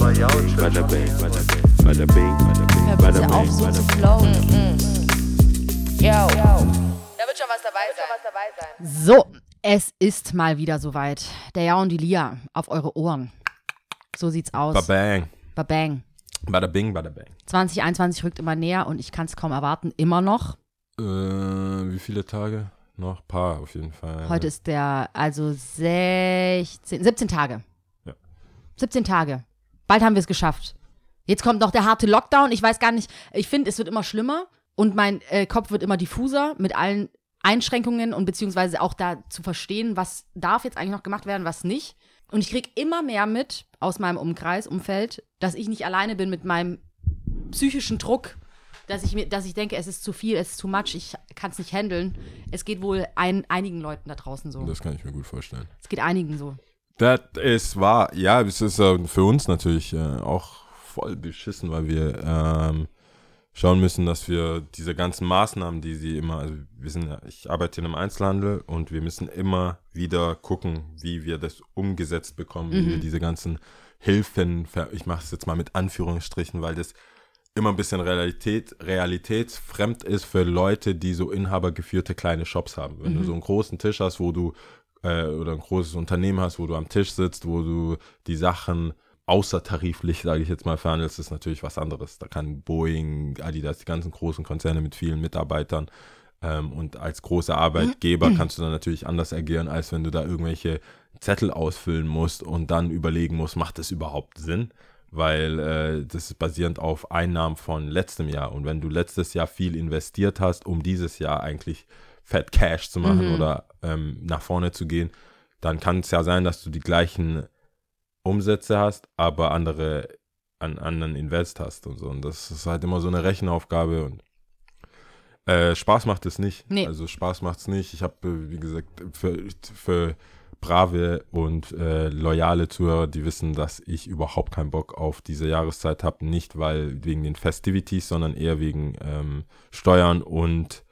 aber ja und Bada bing, bada bing, bada bing, bada bing, bada bitte auf, bing, so zu bing. flowen. Yo. Da wird schon was dabei sein. So, es ist mal wieder soweit. Der Ja und die Lia auf eure Ohren. So sieht's aus. Babang. Babang. Bada bing, bada bang. 2021 rückt immer näher und ich kann es kaum erwarten. Immer noch. Äh, wie viele Tage? Noch ein paar auf jeden Fall. Heute ist der, also 16, 17 Tage. Ja. 17 Tage. Bald haben wir es geschafft. Jetzt kommt noch der harte Lockdown. Ich weiß gar nicht, ich finde, es wird immer schlimmer und mein äh, Kopf wird immer diffuser mit allen Einschränkungen und beziehungsweise auch da zu verstehen, was darf jetzt eigentlich noch gemacht werden, was nicht. Und ich kriege immer mehr mit aus meinem Umkreis, Umfeld, dass ich nicht alleine bin mit meinem psychischen Druck, dass ich mir, dass ich denke, es ist zu viel, es ist too much, ich kann es nicht handeln. Es geht wohl ein, einigen Leuten da draußen so. Das kann ich mir gut vorstellen. Es geht einigen so. Das ist wahr. Ja, es ist äh, für uns natürlich äh, auch voll beschissen, weil wir ähm, schauen müssen, dass wir diese ganzen Maßnahmen, die sie immer, also wir sind ja, ich arbeite in einem Einzelhandel und wir müssen immer wieder gucken, wie wir das umgesetzt bekommen, wie wir diese ganzen Hilfen, ich mache es jetzt mal mit Anführungsstrichen, weil das immer ein bisschen Realität, realitätsfremd ist für Leute, die so inhabergeführte kleine Shops haben. Wenn du so einen großen Tisch hast, wo du äh, oder ein großes Unternehmen hast, wo du am Tisch sitzt, wo du die Sachen außertariflich, sage ich jetzt mal, verhandelst, ist natürlich was anderes. Da kann Boeing, Adidas, die ganzen großen Konzerne mit vielen Mitarbeitern ähm, und als großer Arbeitgeber kannst du dann natürlich anders agieren, als wenn du da irgendwelche Zettel ausfüllen musst und dann überlegen musst, macht das überhaupt Sinn? Weil äh, das ist basierend auf Einnahmen von letztem Jahr. Und wenn du letztes Jahr viel investiert hast, um dieses Jahr eigentlich Fat Cash zu machen oder ähm, nach vorne zu gehen, dann kann es ja sein, dass du die gleichen Umsätze hast, aber andere an anderen Invest hast und so. Und das ist halt immer so eine Rechenaufgabe und äh, Spaß macht es nicht. Nee. Also Spaß macht es nicht. Ich habe, wie gesagt, für, für brave und äh, loyale Zuhörer, die wissen, dass ich überhaupt keinen Bock auf diese Jahreszeit habe. Nicht weil wegen den Festivities, sondern eher wegen ähm, Steuern und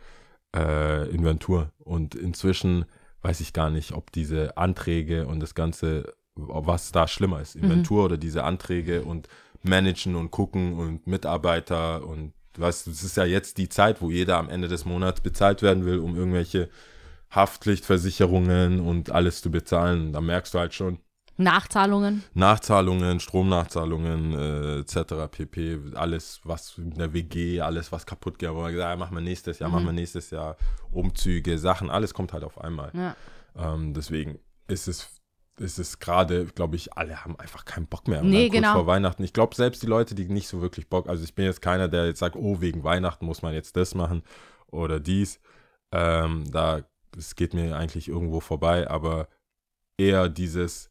äh, Inventur. Und inzwischen weiß ich gar nicht, ob diese Anträge und das Ganze, was da schlimmer ist. Inventur oder diese Anträge und managen und gucken und Mitarbeiter und du weißt, es ist ja jetzt die Zeit, wo jeder am Ende des Monats bezahlt werden will, um irgendwelche Haftpflichtversicherungen und alles zu bezahlen. Da merkst du halt schon, Nachzahlungen. Nachzahlungen, Stromnachzahlungen äh, etc. pp. Alles, was in der WG, alles, was kaputt geht, wo man gesagt, ja, machen wir nächstes Jahr, machen wir nächstes Jahr Umzüge, Sachen, alles kommt halt auf einmal. Ja. Ähm, deswegen ist es, ist es gerade, glaube ich, alle haben einfach keinen Bock mehr. Nee, genau. vor Weihnachten. Ich glaube, selbst die Leute, die nicht so wirklich Bock, also ich bin jetzt keiner, der jetzt sagt, oh, wegen Weihnachten muss man jetzt das machen oder dies. Ähm, da, es geht mir eigentlich irgendwo vorbei, aber eher dieses,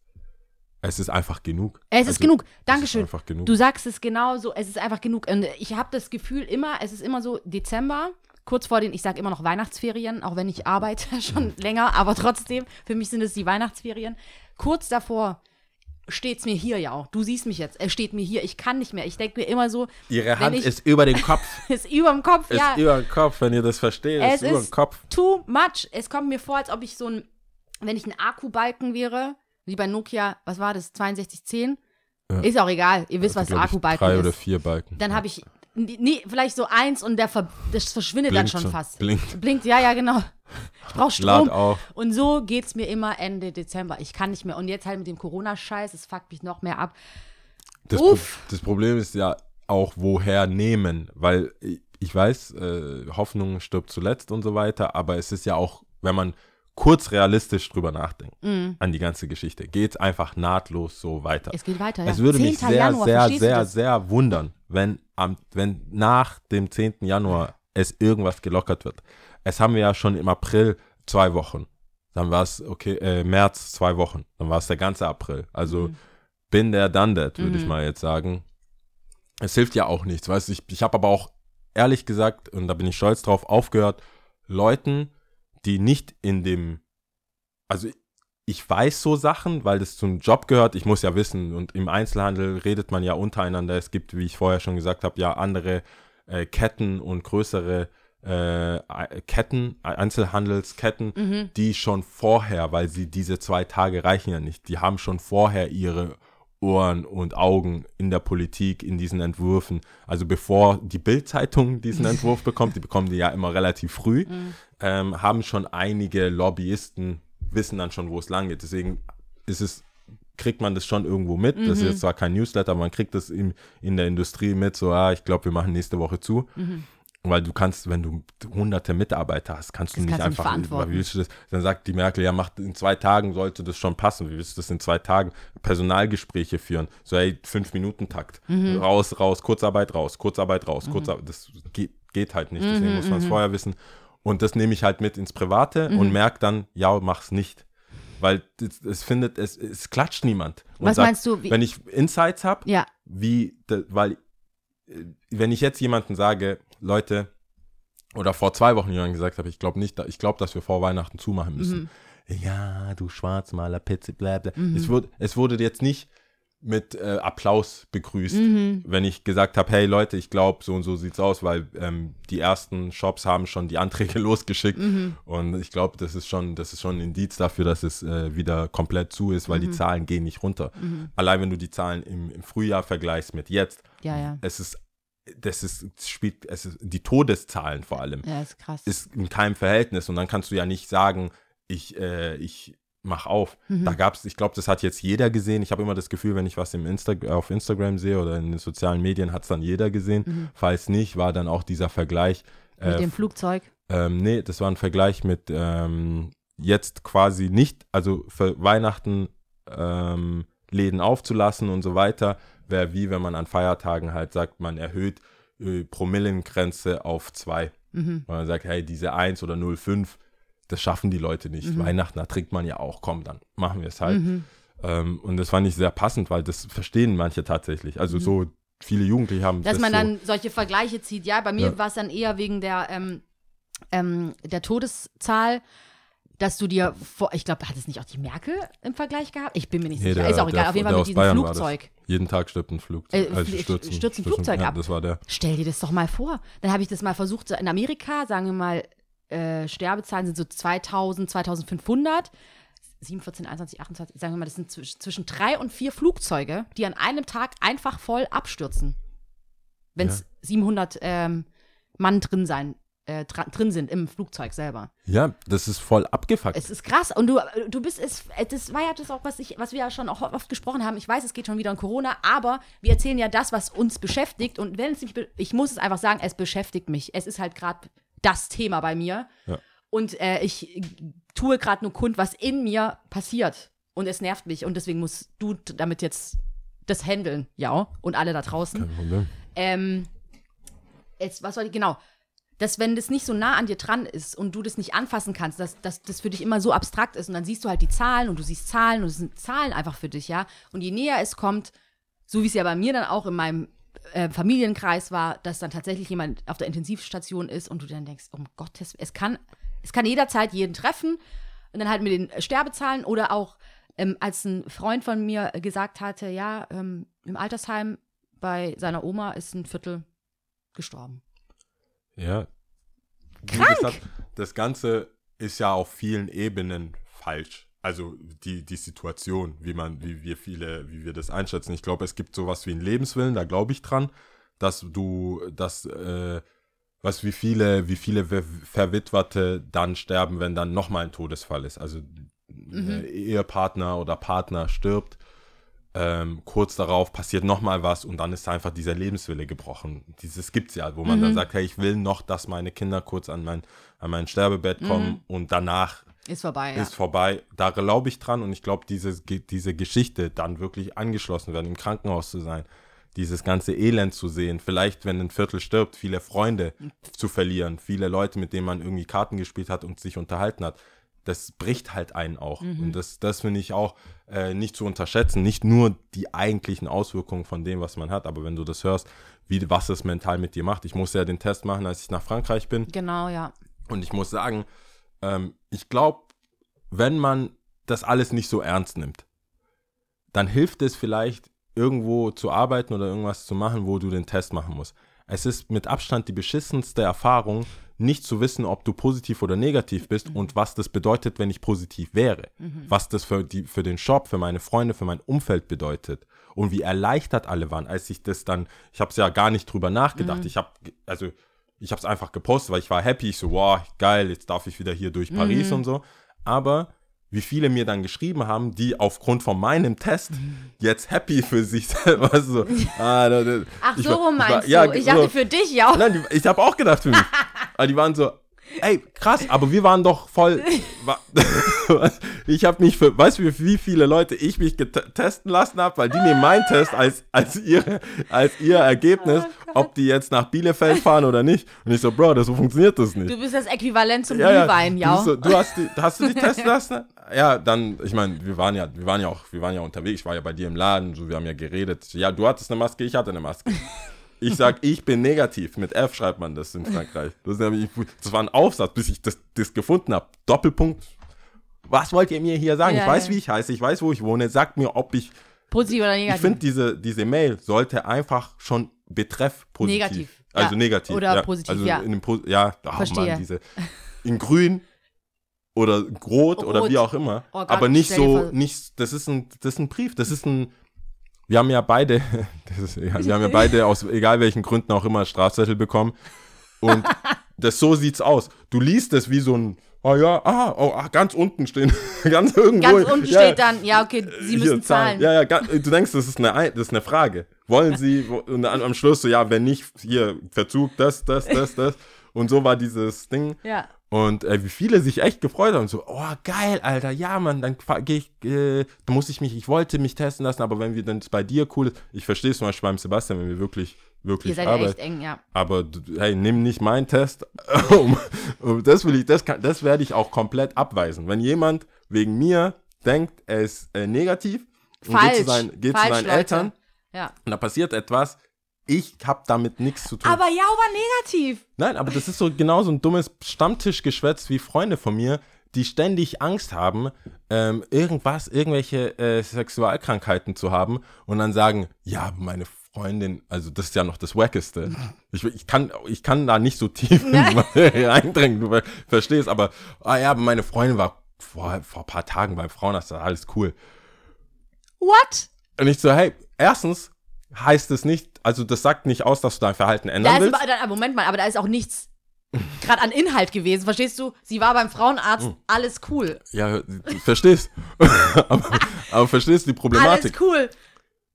es ist einfach genug. Es ist Also, genug. Es ist Dankeschön. einfach genug. Du sagst es genau so, es ist einfach genug. Und ich habe das Gefühl immer, es ist immer so Dezember, kurz vor den, ich sage immer noch Weihnachtsferien, auch wenn ich arbeite schon länger, aber trotzdem, für mich sind es die Weihnachtsferien. Kurz davor steht es mir hier ja auch. Du siehst mich jetzt, es steht mir hier, ich kann nicht mehr. Ich denke mir immer so, Ihre Hand ich- ist über den Kopf. ist über dem Kopf, ist ja. über den Kopf, wenn ihr das versteht. Es ist über ist Kopf. too much. Es kommt mir vor, als ob ich so ein, wenn ich ein Akkubalken wäre, wie bei Nokia, was war das, 6210? Ja. Ist auch egal, ihr wisst, was Glaub ich, Akkubalken Drei ist. oder vier Balken. Dann habe ich, nee, vielleicht so eins und der ver, das verschwindet Blinkt dann schon schon, fast. blinkt. Blinkt, ja, ja, genau. Ich brauche Lad Strom. auf. Und so geht's mir immer Ende Dezember. Ich kann nicht mehr. Und jetzt halt mit dem Corona-Scheiß, es fuckt mich noch mehr ab. Das, Pro Uff. das Problem ist ja auch, woher nehmen, weil ich- ich weiß, äh, Hoffnung stirbt zuletzt und so weiter, aber es ist ja auch, wenn man kurz realistisch drüber nachdenkt, an die ganze Geschichte, geht es einfach nahtlos so weiter. Mm. Es geht weiter, ja. Es würde mich 10. sehr, Januar, sehr, sehr, sehr wundern, wenn, am, wenn nach dem 10. Januar es irgendwas gelockert wird. Es haben wir ja schon im April zwei Wochen. Dann war es, okay, äh, März zwei Wochen. Dann war es der ganze April. Also Mhm. bin der done that, würde ich mal jetzt sagen. Es hilft ja auch nichts, weißt. Ich, ich habe aber auch ehrlich gesagt, und da bin ich stolz drauf, aufgehört, Leuten, die nicht in dem, also ich weiß so Sachen, weil das zum Job gehört. Ich muss ja wissen, und im Einzelhandel redet man ja untereinander. Es gibt, wie ich vorher schon gesagt habe, ja andere äh, Ketten und größere äh, Ketten, Einzelhandelsketten, die schon vorher, weil sie diese zwei Tage reichen ja nicht, die haben schon vorher ihre Ohren und Augen in der Politik, in diesen Entwürfen. Also bevor die Bild-Zeitung diesen Entwurf bekommt, die bekommen die ja immer relativ früh, ähm, haben schon einige Lobbyisten, wissen dann schon, wo es lang geht. Deswegen ist es, kriegt man das schon irgendwo mit. Das ist jetzt zwar kein Newsletter, aber man kriegt das in, in der Industrie mit, so, ah, ich glaube, wir machen nächste Woche zu. Weil du kannst, wenn du hunderte Mitarbeiter hast, kannst du Das nicht kannst nicht einfach, verantworten. wie willst du das, dann sagt die Merkel, ja, macht in zwei Tagen sollte das schon passen. Wie willst du das in zwei Tagen? Personalgespräche führen. So, hey, fünf Minuten Takt. Mhm. Raus, raus, Kurzarbeit raus, Kurzarbeit raus, Kurzarbeit. Das geht, geht halt nicht. Deswegen Mhm, muss man es vorher wissen. Und das nehme ich halt mit ins Private Mhm. und merke dann, ja, mach's nicht. Weil es, findet, es, es klatscht niemand. Und Was meinst du, wie- Wenn ich Insights habe, Ja. wie, de, weil, wenn ich jetzt jemanden sage, Leute, oder vor zwei Wochen jemand gesagt habe, ich glaube nicht, ich glaube, dass wir vor Weihnachten zumachen müssen. Ja, du Schwarzmaler, Pizza, bla bla. Es, wurde, es wurde jetzt nicht mit äh, Applaus begrüßt, wenn ich gesagt habe, hey Leute, ich glaube, so und so sieht's aus, weil ähm, die ersten Shops haben schon die Anträge losgeschickt und ich glaube, das ist schon, das ist schon ein Indiz dafür, dass es äh, wieder komplett zu ist, weil die Zahlen gehen nicht runter. Allein wenn du die Zahlen im, im Frühjahr vergleichst mit jetzt, Ja, ja. es ist, das ist, spielt, es ist die Todeszahlen vor allem Ja, ist krass. ist in keinem Verhältnis und dann kannst du ja nicht sagen, ich, äh, ich mach auf. Da gab es, ich glaube, das hat jetzt jeder gesehen. Ich habe immer das Gefühl, wenn ich was im Insta auf Instagram sehe oder in den sozialen Medien, hat es dann jeder gesehen. Falls nicht, war dann auch dieser Vergleich. Mit Äh, dem Flugzeug. ähm, nee, das war ein Vergleich mit ähm, jetzt quasi nicht, also für Weihnachten ähm, Läden aufzulassen und so weiter, wäre wie wenn man an Feiertagen halt sagt, man erhöht äh, Promillengrenze auf zwei. Mhm. Weil man sagt, hey, diese 1 oder 0,5, das schaffen die Leute nicht. Mhm. Weihnachten, da trinkt man ja auch, komm, dann machen wir es halt. Ähm, und das fand ich sehr passend, weil das verstehen manche tatsächlich. Also so viele Jugendliche haben Mhm. Dass das man so, dann solche Vergleiche zieht. Ja, bei mir Ja. war es dann eher wegen der, ähm, ähm, der Todeszahl, dass du dir vor, ich glaube, hat es nicht auch die Merkel im Vergleich gehabt? Ich bin mir nicht Nee, sicher. der- ist auch egal, der- auf jeden Fall mit diesem Bayern. Flugzeug. jeden Tag stirbt ein Flugzeug. Äh, also stürzt ein Flugzeug ja, ab. Das war der. Stell dir das doch mal vor. Dann habe ich das mal versucht, in Amerika, sagen wir mal, äh, Sterbezahlen sind so 2000, 2500. 7, 14, 21, 28, sagen wir mal, das sind zwisch- zwischen drei und vier Flugzeuge, die an einem Tag einfach voll abstürzen. Wenn es 700 ähm, Mann drin sein, äh, drin sind im Flugzeug selber. Ja, das ist voll abgefuckt. Es ist krass. Und du, du bist es, das war ja das auch, was ich, was wir ja schon auch oft gesprochen haben. Ich weiß, es geht schon wieder um Corona, aber wir erzählen ja das, was uns beschäftigt. Und wenn es mich, ich muss es einfach sagen, es beschäftigt mich. Es ist halt gerade das Thema bei mir. Ja. Und äh, ich tue gerade nur kund, was in mir passiert. Und es nervt mich. Und deswegen musst du damit jetzt das handeln, ja. Und alle da draußen. Kein Problem. Ähm, jetzt, was soll ich, genau. Dass, wenn das nicht so nah an dir dran ist und du das nicht anfassen kannst, dass, dass das für dich immer so abstrakt ist und dann siehst du halt die Zahlen und du siehst Zahlen und es sind Zahlen einfach für dich, ja. Und je näher es kommt, so wie es ja bei mir dann auch in meinem äh, Familienkreis war, dass dann tatsächlich jemand auf der Intensivstation ist und du dann denkst, um Gottes es kann, es kann jederzeit jeden treffen und dann halt mit den Sterbezahlen oder auch, ähm, als ein Freund von mir gesagt hatte, ja, ähm, im Altersheim bei seiner Oma ist ein Viertel gestorben. Ja. Krank! gesagt, das Ganze ist ja auf vielen Ebenen falsch. Also die, die Situation, wie man, wie wir viele, wie wir das einschätzen. Ich glaube, es gibt sowas wie einen Lebenswillen, da glaube ich dran, dass du, dass, äh, was wie viele, wie viele Ver Verwitwerte dann sterben, wenn dann nochmal ein Todesfall ist. Also äh, Ehepartner oder Partner stirbt. Ähm, kurz darauf passiert nochmal was und dann ist einfach dieser Lebenswille gebrochen. Dieses gibt's ja, wo man dann sagt, hey, ich will noch, dass meine Kinder kurz an mein, an mein Sterbebett kommen und danach Ist vorbei, ja. ist vorbei. Da glaube ich dran und ich glaube, diese, diese Geschichte dann wirklich angeschlossen werden, im Krankenhaus zu sein, dieses ganze Elend zu sehen, vielleicht, wenn ein Viertel stirbt, viele Freunde zu verlieren, viele Leute, mit denen man irgendwie Karten gespielt hat und sich unterhalten hat. Das bricht halt einen auch. Und das, das finde ich auch äh, nicht zu unterschätzen. Nicht nur die eigentlichen Auswirkungen von dem, was man hat, aber wenn du das hörst, wie, was es mental mit dir macht. Ich musste ja den Test machen, als ich nach Frankreich bin. Genau, ja. Und ich muss sagen, ähm, ich glaube, wenn man das alles nicht so ernst nimmt, dann hilft es vielleicht, irgendwo zu arbeiten oder irgendwas zu machen, wo du den Test machen musst. Es ist mit Abstand die beschissenste Erfahrung, nicht zu wissen, ob du positiv oder negativ bist und was das bedeutet, wenn ich positiv wäre. Was das für, die, für den Shop, für meine Freunde, für mein Umfeld bedeutet. Und wie erleichtert alle waren, als ich das dann, ich habe es ja gar nicht drüber nachgedacht. Ich habe, also ich habe es einfach gepostet, weil ich war happy. Ich so, wow, geil, jetzt darf ich wieder hier durch Paris und so. Aber wie viele mir dann geschrieben haben, die aufgrund von meinem Test jetzt happy für sich selber du, so, ah, da, da, Ach, so war- rum ich war- meinst ja, du? Ich so. dachte für dich ja. Nein, die, ich habe auch gedacht für mich. Aber die waren so, ey, krass, aber wir waren doch voll. ich habe mich für, weißt du, wie, viele Leute ich mich testen lassen habe, weil die nehmen meinen Test als, als, ihre, als ihr Ergebnis, Oh ob die jetzt nach Bielefeld fahren oder nicht. Und ich so, Bro, das, so funktioniert das nicht. Du bist das Äquivalent zum Ja, ja, Glühwein, du, ja. bist so, du hast die, hast du dich testen lassen? Ja, dann, ich meine, wir waren ja, wir waren ja auch, wir waren ja unterwegs, ich war ja bei dir im Laden, so, wir haben ja geredet. Ja, du hattest eine Maske, ich hatte eine Maske. Ich sag, ich bin negativ. Mit F schreibt man das in Frankreich. Das, nämlich- das war ein Aufsatz, bis ich das, das gefunden habe. Doppelpunkt. Was wollt ihr mir hier sagen? Ja, ich weiß, ja. wie ich heiße, ich weiß, wo ich wohne. Sagt mir, ob ich. Positiv oder Ich negativ? finde, diese, diese Mail sollte einfach schon betreff positiv. Negativ, Also ja. negativ. Oder positiv, also ja. In dem Po- ja, oh Verstehe. Mann, diese. In grün oder rot, oder Rot. wie auch immer. Oh Gott, aber nicht so, nicht, das ist ein, das ist ein Brief, das ist ein, wir haben ja beide, ist, ja, wir haben ja beide aus egal welchen Gründen auch immer Strafzettel bekommen und das so sieht's aus. Du liest es wie so ein, oh ja, ah, oh, ah, ganz unten stehen, ganz irgendwo. Ganz unten ja, steht dann, ja, okay, Sie müssen zahlen. Ja, ja, ga- du denkst, das ist eine, Ein- das ist eine Frage. Wollen Sie, und dann am Schluss so, ja, wenn nicht, hier, Verzug, das, das, das, das. Und so war dieses Ding. Ja. Und äh, wie viele sich echt gefreut haben, so, oh, geil, Alter, ja, Mann, dann gehe ich, äh, da muss ich mich, ich wollte mich testen lassen, aber wenn wir dann bei dir cool ist, ich verstehe es zum Beispiel beim Sebastian, wenn wir wirklich, Ihr wirklich seid ja arbeiten. echt eng, ja. Aber hey, nimm nicht meinen Test. das will ich, das kann, das werde ich auch komplett abweisen. Wenn jemand wegen mir denkt, er ist äh, negativ und geht Falsch. zu seinen, geht Falsch, zu seinen Leute. Eltern Ja. und da passiert etwas, ich habe damit nichts zu tun. Aber ja, aber negativ. Nein, aber das ist so genau so ein dummes Stammtischgeschwätz wie Freunde von mir, die ständig Angst haben, ähm, irgendwas, irgendwelche äh, Sexualkrankheiten zu haben und dann sagen, ja, meine Freundin, also das ist ja noch das Wackeste. Ich, ich, kann, ich kann da nicht so tief eindringen, du ver- verstehst, aber, ah ja, aber meine Freundin war vor, vor ein paar Tagen beim Frauenarzt, alles cool. What? Und ich so, hey, erstens heißt es nicht, also das sagt nicht aus, dass du dein Verhalten ändern Da ist, willst. aber- da- Moment mal, aber da ist auch nichts gerade an Inhalt gewesen. Verstehst du? Sie war beim Frauenarzt, Hm. alles cool. Ja, du verstehst. aber, aber verstehst du die Alles Problematik? cool.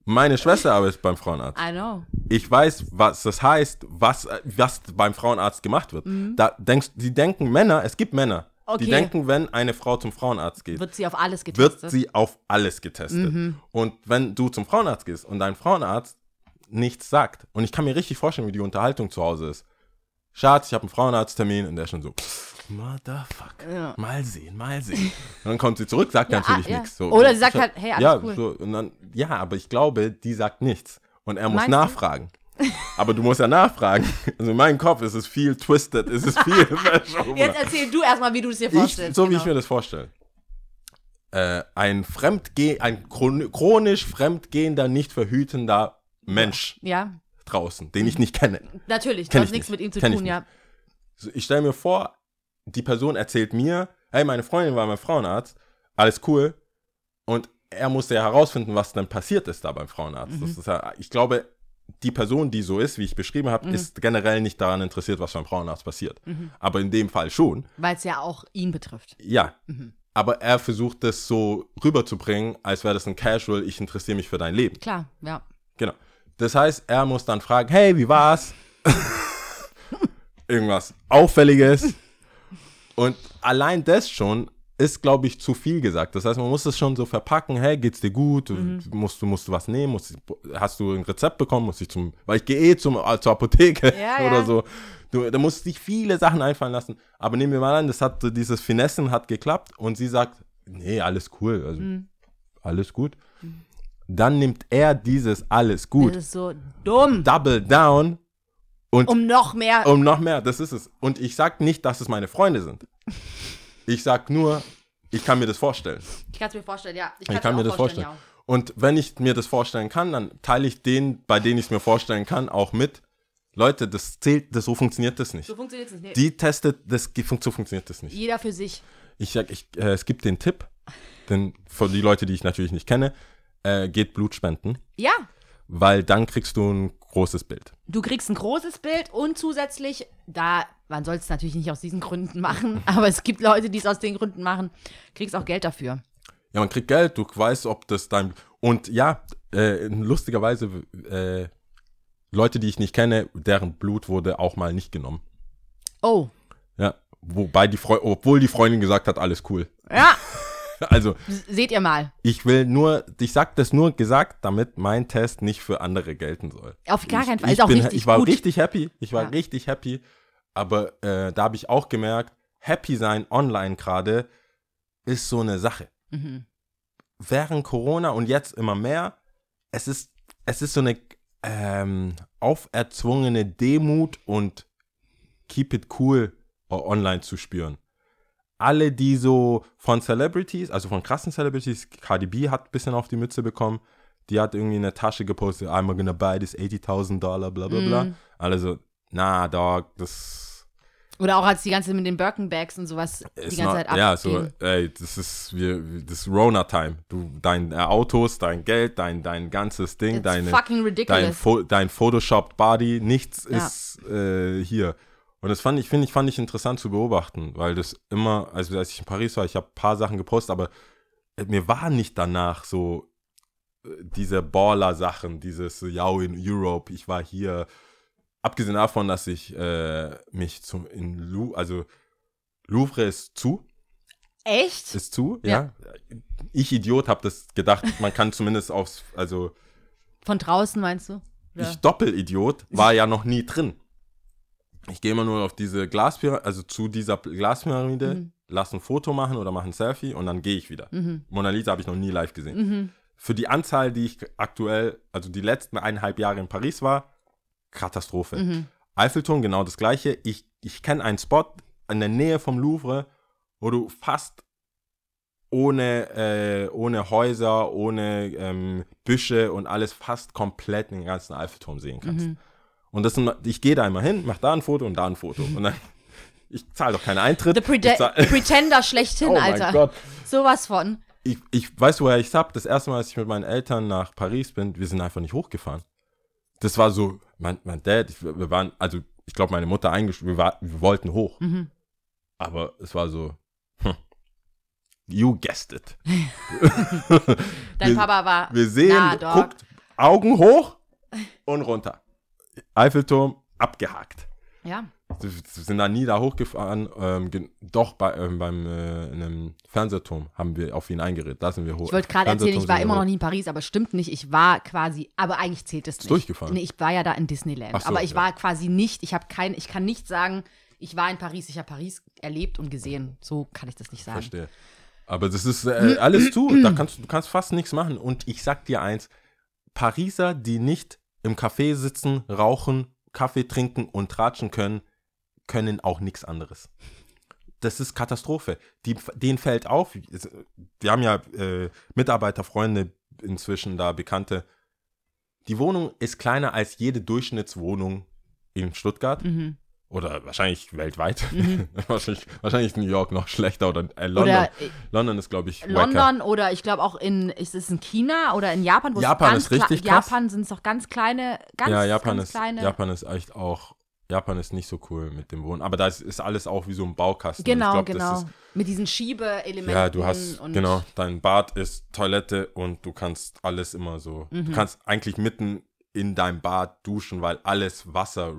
Meine Schwester arbeitet beim Frauenarzt. I know. Ich weiß, was das heißt, was, was beim Frauenarzt gemacht wird. Da denkst, die denken Männer, es gibt Männer, Mhm. Okay. die denken, wenn eine Frau zum Frauenarzt geht, Wird sie auf alles wird getestet? sie auf alles getestet. Mhm. Und wenn du zum Frauenarzt gehst und dein Frauenarzt nichts sagt, und ich kann mir richtig vorstellen, wie die Unterhaltung zu Hause ist. Schatz, ich habe einen Frauenarzttermin und der schon so, Motherfucker, Ja. mal sehen, mal sehen. Und dann kommt sie zurück, sagt Ja, natürlich ah, ja. nichts. So, Oder sie sagt halt, hey, alles ja, cool. So, und dann, ja, aber ich glaube, die sagt nichts. Und er muss Meinst du? Aber du musst ja nachfragen. Also in meinem Kopf ist es viel twisted, ist es viel verschoben. Jetzt erzähl du erstmal, wie du es dir Ich, vorstellst. so wie ich genau. mir das vorstelle. Äh, ein Fremdge ein chron- chronisch fremdgehender, nicht verhütender Mensch Ja, draußen, den ich nicht kenne. natürlich. Du Kenn hast ich nichts nicht. mit ihm zu Kenn ich tun, ja. Ich stelle mir vor, die Person erzählt mir, hey, meine Freundin war beim Frauenarzt, alles cool. Und er musste ja herausfinden, was dann passiert ist da beim Frauenarzt. Mhm. Das ist ja, ich glaube, die Person, die so ist, wie ich beschrieben habe, Mhm. ist generell nicht daran interessiert, was beim Frauenarzt passiert. Aber in dem Fall schon. Weil es ja auch ihn betrifft. Ja. Mhm. Aber er versucht das so rüberzubringen, als wäre das ein Casual, ich interessiere mich für dein Leben. Klar, ja. Genau. Das heißt, er muss dann fragen, hey, wie war's? Irgendwas Auffälliges. Und allein das schon ist, glaube ich, zu viel gesagt. Das heißt, man muss es schon so verpacken, hey, geht's dir gut? Musst, du, musst du was nehmen? Musst, hast du ein Rezept bekommen? Muss ich zum, weil ich gehe eh zum, äh, zur Apotheke Ja, oder ja. so. Du, da musst du dich viele Sachen einfallen lassen. Aber nehmen wir mal an, das hat dieses Finessen hat geklappt und sie sagt, nee, alles cool, also Mhm. alles gut. Dann nimmt er dieses alles gut, Das ist so dumm. double down und Um noch mehr. um noch mehr, das ist es. Und ich sag nicht, dass es meine Freunde sind. Ich sag nur, ich kann mir das vorstellen. Ich kann es mir vorstellen, ja. Ich kann's kann mir das vorstellen. Ja. Und wenn ich mir das vorstellen kann, dann teile ich den, bei denen ich es mir vorstellen kann, auch mit. Leute, das zählt, das, so funktioniert das nicht. So funktioniert es nicht. Die testet, das, so funktioniert das nicht. Jeder für sich. Ich sag, ich, äh, es gibt den Tipp, denn für die Leute, die ich natürlich nicht kenne, äh, geht Blut spenden, Ja, weil dann kriegst du ein großes Bild. du kriegst ein großes Bild und zusätzlich, da, man soll es natürlich nicht aus diesen Gründen machen, aber es gibt Leute, die es aus den Gründen machen, kriegst auch Geld dafür. Ja, man kriegt Geld, du weißt, ob das dein. Und ja, äh, lustigerweise, äh, Leute, die ich nicht kenne, deren Blut wurde auch mal nicht genommen. Oh, Ja, wobei die Freu obwohl die Freundin gesagt hat, alles cool. ja, Also, seht ihr mal. ich will nur, ich sag das nur gesagt, damit mein Test nicht für andere gelten soll. Auf gar ich, keinen Fall. Ich, auch bin, richtig ich war gut. richtig happy. Ich war Ja. richtig happy. Aber äh, da habe ich auch gemerkt, happy sein online gerade ist so eine Sache. Mhm. Während Corona und jetzt immer mehr, es ist, es ist so eine ähm, auferzwungene Demut und keep it cool online zu spüren. Alle, die so von Celebrities, also von krassen Celebrities, Cardi B hat ein bisschen auf die Mütze bekommen, die hat irgendwie in der Tasche gepostet, I'm gonna buy this 80.000 Dollar, bla bla bla. Mhm. Alle so, na, Dog, das Oder auch als die ganze mit den Birkenbags und sowas die ganze not, Zeit abgehen. ja, so, ey, das ist, wir, das ist Rona-Time. Du, dein äh, Autos, dein Geld, dein, dein ganzes Ding, It's deine, fucking dein, ridiculous. Fo dein Photoshopped Body, nichts Ja. ist äh, hier. Und das fand ich, finde ich, fand ich interessant zu beobachten, weil das immer, also als ich in Paris war, ich habe ein paar Sachen gepostet, aber äh, mir war nicht danach so äh, diese Baller-Sachen, dieses ja, in Europe, ich war hier. Abgesehen davon, dass ich äh, mich zum, in Lou, also Louvre ist zu, Echt? ist zu, ja. Ich Idiot habe das gedacht, man kann zumindest aufs, also Von draußen meinst du? Ja. ich Doppelidiot war ja noch nie drin. Ich gehe immer nur auf diese Glaspyramide, also zu dieser Glaspyramide, Mhm. lass ein Foto machen oder mache ein Selfie und dann gehe ich wieder. Mhm. Mona Lisa habe ich noch nie live gesehen. Mhm. Für die Anzahl, die ich aktuell, also die letzten eineinhalb Jahre in Paris war, Katastrophe. Mhm. Eiffelturm, genau das gleiche. Ich, ich kenne einen Spot in der Nähe vom Louvre, wo du fast ohne, äh, ohne Häuser, ohne ähm, Büsche und alles fast komplett den ganzen Eiffelturm sehen kannst. Und das ich gehe da immer hin, mach da ein Foto und da ein Foto. Und dann, ich zahle doch keinen Eintritt. The zahl- Pretender schlechthin, oh mein Alter. Gott. Sowas von. Ich, ich weiß, woher ich es hab. Das erste Mal, als ich mit meinen Eltern nach Paris bin, wir sind einfach nicht hochgefahren. Das war so, mein, mein Dad, ich, wir waren, also ich glaube, meine Mutter eingeschrieben, wir, war- wir wollten hoch. Mhm. Aber es war so, hm, you guessed it. Dein Wir- Papa war. Wir sehen, Na, Dog. guckt, Augen hoch und runter. Eiffelturm abgehakt. Ja. Wir sind da nie da hochgefahren. Ähm, doch bei, ähm, beim äh, in einem Fernsehturm haben wir auf ihn eingeredet. Da sind wir hoch. Ich wollte gerade erzählen, ich war immer noch nie in Paris, aber stimmt nicht. Ich war quasi, aber eigentlich zählt es nicht. durchgefahren? Nee, ich war ja da in Disneyland. So, aber ich ja. war quasi nicht, ich habe kein, ich kann nicht sagen, ich war in Paris, ich habe Paris erlebt und gesehen. So kann ich das nicht sagen. Verstehe. Aber das ist äh, alles zu. Da kannst du du kannst fast nichts machen. Und ich sag dir eins: Pariser, die nicht im Café sitzen, rauchen, Kaffee trinken und tratschen können, können auch nichts anderes. Das ist Katastrophe. Die, denen fällt auf, wir haben ja äh, Mitarbeiterfreunde inzwischen da, Bekannte. Die Wohnung ist kleiner als jede Durchschnittswohnung in Stuttgart Mhm. Oder wahrscheinlich weltweit. wahrscheinlich, wahrscheinlich New York noch schlechter oder äh, London. Oder äh, London ist, glaube ich, wacker. London oder ich glaube auch in, ist es in China oder in Japan? wo es Japan ganz ist richtig krass. Japan sind es doch ganz kleine, ganz, ja, Japan ganz ist, kleine. Japan ist echt auch, Japan ist nicht so cool mit dem Wohnen. Aber da ist, ist alles auch wie so ein Baukasten. Genau, glaub, genau. Ist, Mit diesen Schiebeelementen. ja, du hast, genau, dein Bad ist Toilette und du kannst alles immer so, Mhm. du kannst eigentlich mitten in deinem Bad duschen, weil alles Wasser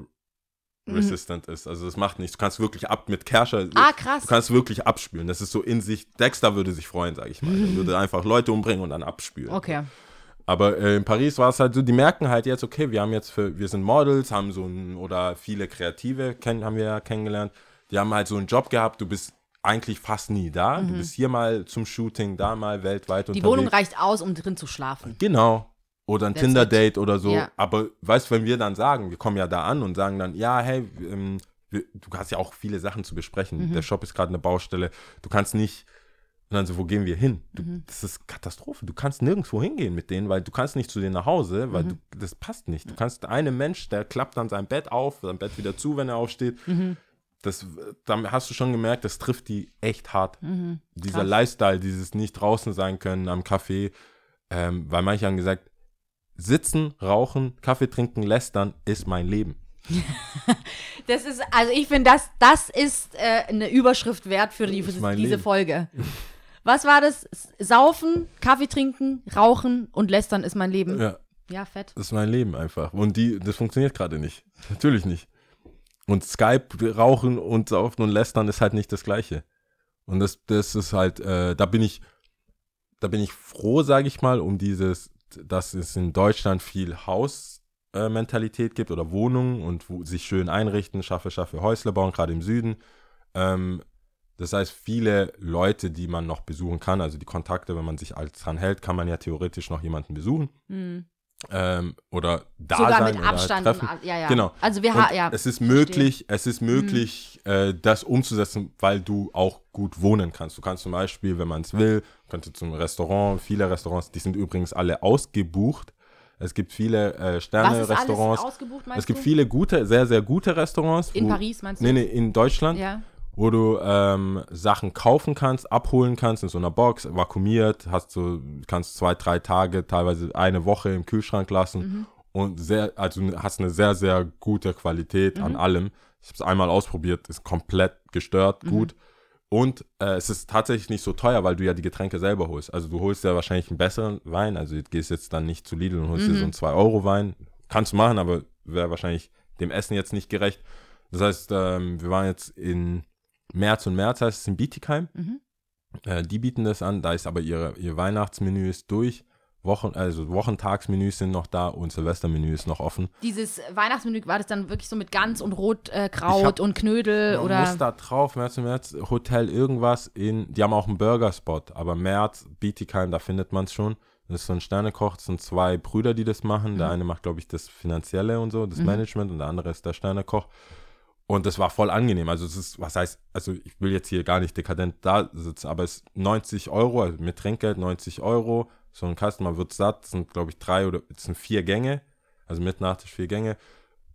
resistant ist. Also das macht nichts. Du kannst wirklich ab mit Kerscher. Mhm. Ah, krass. Du kannst wirklich abspülen. Das ist so in sich. Dexter würde sich freuen, sage ich mal. Er würde einfach Leute umbringen und dann abspülen. Okay. Aber äh, in Paris war es halt so, die merken halt jetzt, okay, wir haben jetzt für, wir sind Models, haben so ein, oder viele Kreative kennen, haben wir ja kennengelernt, die haben halt so einen Job gehabt, du bist eigentlich fast nie da. Du bist hier mal zum Shooting, da mal weltweit Mhm. Die unterwegs. Wohnung reicht aus, um drin zu schlafen. Genau. Oder ein Tinder-Date oder so. Ja. Aber weißt du, wenn wir dann sagen, wir kommen ja da an und sagen dann, ja, hey, ähm, wir, du hast ja auch viele Sachen zu besprechen. Mhm. Der Shop ist gerade eine Baustelle. Du kannst nicht Und dann so, wo gehen wir hin? Du, Das ist Katastrophe. Du kannst nirgendwo hingehen mit denen, weil du kannst nicht zu denen nach Hause, weil du, das passt nicht. Du kannst einen Mensch, der klappt dann sein Bett auf, sein Bett wieder zu, wenn er aufsteht. Das, dann hast du schon gemerkt, das trifft die echt hart. Dieser Krass. Lifestyle, dieses nicht draußen sein können am Café, ähm, weil manche haben gesagt, sitzen, rauchen, Kaffee trinken, lästern ist mein Leben. Das ist, also ich finde, das, das ist äh, eine Überschrift wert für, die, diese Leben. Folge. Was war das? Saufen, Kaffee trinken, rauchen und lästern ist mein Leben. Ja, Ja, fett. das ist mein Leben einfach. Und die, das funktioniert gerade nicht. Natürlich nicht. Und Skype, rauchen und saufen und lästern ist halt nicht das Gleiche. Und das, das ist halt, äh, da bin ich, da bin ich froh, sage ich mal, um dieses, dass es in Deutschland viel Hausmentalität gibt oder Wohnungen und wo sich schön einrichten, schaffe, schaffe, Häusle bauen, gerade im Süden. Ähm, das heißt, viele Leute, die man noch besuchen kann, also die Kontakte, wenn man sich als dran hält, kann man ja theoretisch noch jemanden besuchen. Hm. Ähm, oder da Sogar sein mit oder Abstand. treffen. und, a- ja, ja. Genau. Also wir haben, ja. es ist verstehe. möglich, es ist möglich, äh, das umzusetzen, weil du auch gut wohnen kannst. Du kannst zum Beispiel, wenn man es will, könnte zum Restaurant, viele Restaurants, die sind übrigens alle ausgebucht. Es gibt viele äh, Sterne-Restaurants. Es gibt du? viele gute, sehr, sehr gute Restaurants. In wo, Paris, meinst du? Nee, nee, in Deutschland Ja. Wo du ähm, Sachen kaufen kannst, abholen kannst in so einer Box, vakuumiert, hast so, kannst zwei, drei Tage, teilweise eine Woche im Kühlschrank lassen Mhm. und sehr, also hast eine sehr, sehr gute Qualität Mhm. an allem. Ich habe es einmal ausprobiert, ist komplett Mhm. gestört, gut. Und äh, es ist tatsächlich nicht so teuer, weil du ja die Getränke selber holst. Also du holst ja wahrscheinlich einen besseren Wein. Also du gehst jetzt dann nicht zu Lidl und holst dir Mhm. so einen 2-Euro-Wein. Kannst du machen, aber wäre wahrscheinlich dem Essen jetzt nicht gerecht. Das heißt, ähm, wir waren jetzt in März und März, heißt es in Bietigheim. Mhm. Äh, die bieten das an. Da ist aber ihre, ihr Weihnachtsmenü ist durch. Wochen, also Wochentagsmenüs sind noch da und Silvestermenü ist noch offen. Dieses Weihnachtsmenü war das dann wirklich so mit Gans und Rotkraut äh, und Knödel oder muss da drauf, März und März, Hotel irgendwas in, die haben auch einen Burgerspot, aber März, Bietigheim, da findet man es schon. Das ist so ein Sternekoch, das sind zwei Brüder, die das machen. Der eine macht, glaube ich, das Finanzielle und so, das Management und der andere ist der Sternekoch. Und das war voll angenehm. Also es ist, was heißt, also ich will jetzt hier gar nicht dekadent da sitzen, aber es ist 90 Euro, also mit Trinkgeld 90 Euro. So ein Kasten, man wird satt, das sind, glaube ich, drei oder es sind vier Gänge, also mit Nachtisch vier Gänge.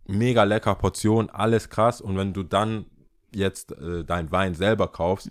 Mega lecker Portion, alles krass. Und wenn du dann jetzt äh, dein Wein selber kaufst,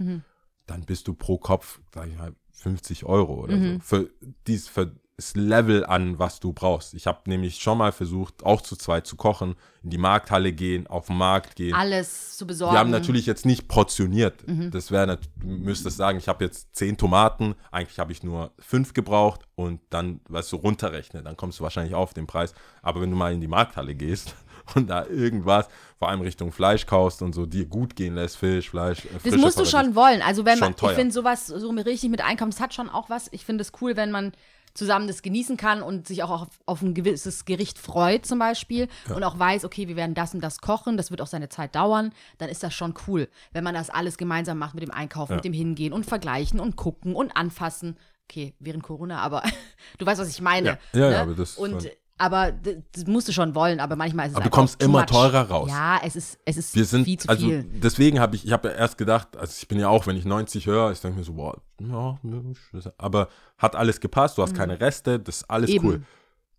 dann bist du pro Kopf, sag ich mal, 50 Euro oder so. Für dies, für das Level an, was du brauchst. Ich habe nämlich schon mal versucht, auch zu zweit zu kochen, in die Markthalle gehen, auf den Markt gehen. alles zu besorgen. Wir haben natürlich jetzt nicht portioniert. Mhm. Das wäre, müsstest sagen, ich habe jetzt zehn Tomaten, eigentlich habe ich nur fünf gebraucht und dann, weißt du, runterrechnen, dann kommst du wahrscheinlich auf den Preis. Aber wenn du mal in die Markthalle gehst und da irgendwas, vor allem Richtung Fleisch kaufst und so dir gut gehen lässt, Fisch, Fleisch, äh, Das musst du schon wollen. Also wenn man, ich finde sowas so richtig mit Einkommen, das hat schon auch was. Ich finde es cool, wenn man zusammen das genießen kann und sich auch auf, auf ein gewisses Gericht freut zum Beispiel und auch weiß, okay, wir werden das und das kochen, das wird auch seine Zeit dauern, dann ist das schon cool, wenn man das alles gemeinsam macht mit dem Einkaufen, mit dem Hingehen und vergleichen und gucken und anfassen. Okay, während Corona, aber du weißt, was ich meine. Ja, ja, ne? ja, aber das und. Aber das musst du schon wollen, aber manchmal ist es Aber du kommst immer much. teurer raus. Ja, es ist es ist Wir sind, viel zu also viel. deswegen habe ich, ich habe ja erst gedacht, also ich bin ja auch, wenn ich 90 höre, ich denke mir so, boah, ja, aber hat alles gepasst, du hast keine Reste, das ist alles Mhm. Eben. cool.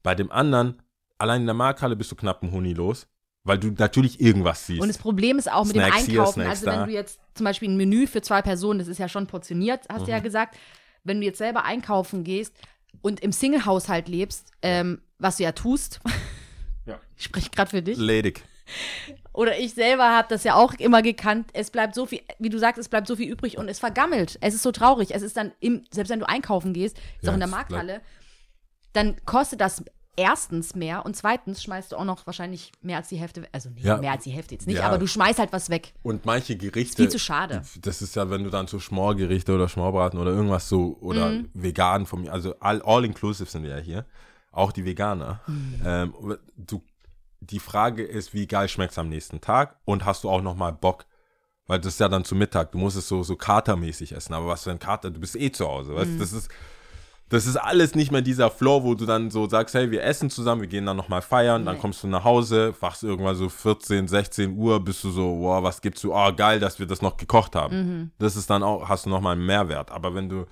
Bei dem anderen, allein in der Markthalle bist du knapp ein Huni los, weil du natürlich irgendwas siehst. Und das Problem ist auch mit dem Snacks hier, Einkaufen. Snacks also wenn du jetzt zum Beispiel ein Menü für zwei Personen, das ist ja schon portioniert, hast Mhm. du ja gesagt. Wenn du jetzt selber einkaufen gehst und im Single-Haushalt lebst, ähm, was du ja tust, Ja. ich spreche gerade für dich, Ledig. oder ich selber habe das ja auch immer gekannt, es bleibt so viel, wie du sagst, es bleibt so viel übrig und es vergammelt. Es ist so traurig. Es ist dann, im, selbst wenn du einkaufen gehst, ist Ja, auch in der Markthalle, dann kostet das erstens mehr und zweitens schmeißt du auch noch wahrscheinlich mehr als die Hälfte, also nicht Ja. mehr als die Hälfte jetzt nicht, Ja. aber du schmeißt halt was weg. Und manche Gerichte. Viel zu schade. Das ist ja, wenn du dann so Schmorgerichte oder Schmorbraten oder irgendwas so oder Mhm. vegan von mir, also all, all inclusive sind wir ja hier, auch die Veganer. Mhm. Ähm, du, die Frage ist, wie geil schmeckt es am nächsten Tag und hast du auch noch mal Bock? Weil das ist ja dann zu Mittag, du musst es so, so katermäßig essen, aber was für ein Kater, du bist eh zu Hause, weißt Mhm. das ist, Das ist alles nicht mehr dieser Flow, wo du dann so sagst, hey, wir essen zusammen, wir gehen dann nochmal feiern, dann kommst du nach Hause, wachst irgendwann so 14, 16 Uhr, bist du so, wow, was gibt's du? Oh, geil, dass wir das noch gekocht haben. Mhm. Das ist dann auch, hast du nochmal einen Mehrwert. Aber wenn du,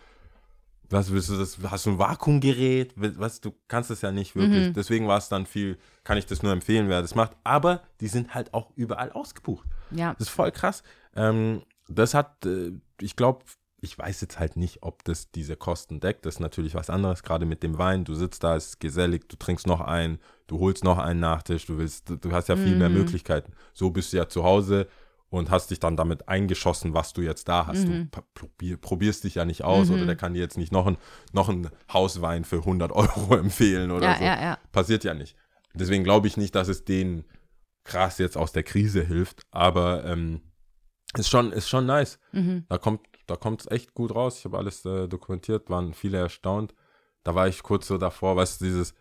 was willst du das, hast du ein Vakuumgerät? Was, du kannst es ja nicht Mhm. wirklich. Deswegen war es dann viel, kann ich das nur empfehlen, wer das macht. Aber die sind halt auch überall ausgebucht. Ja. Das ist voll krass. Ähm, das hat, äh, ich glaube, ich weiß jetzt halt nicht, ob das diese Kosten deckt. Das ist natürlich was anderes, gerade mit dem Wein. Du sitzt da, es ist gesellig, du trinkst noch einen, du holst noch einen Nachtisch, du willst, du hast ja viel mehr Möglichkeiten. So bist du ja zu Hause und hast dich dann damit eingeschossen, was du jetzt da hast. Du pa- probier, probierst dich ja nicht aus oder der kann dir jetzt nicht noch ein, noch einen Hauswein für 100 Euro empfehlen oder Ja, so. ja, ja. Passiert ja nicht. Deswegen glaube ich nicht, dass es denen krass jetzt aus der Krise hilft, aber ähm, ist schon, ist schon nice. Mhm. Da kommt, da kommt es echt gut raus. Ich habe alles äh, dokumentiert, waren viele erstaunt. Da war ich kurz so davor, weißt du, dieses,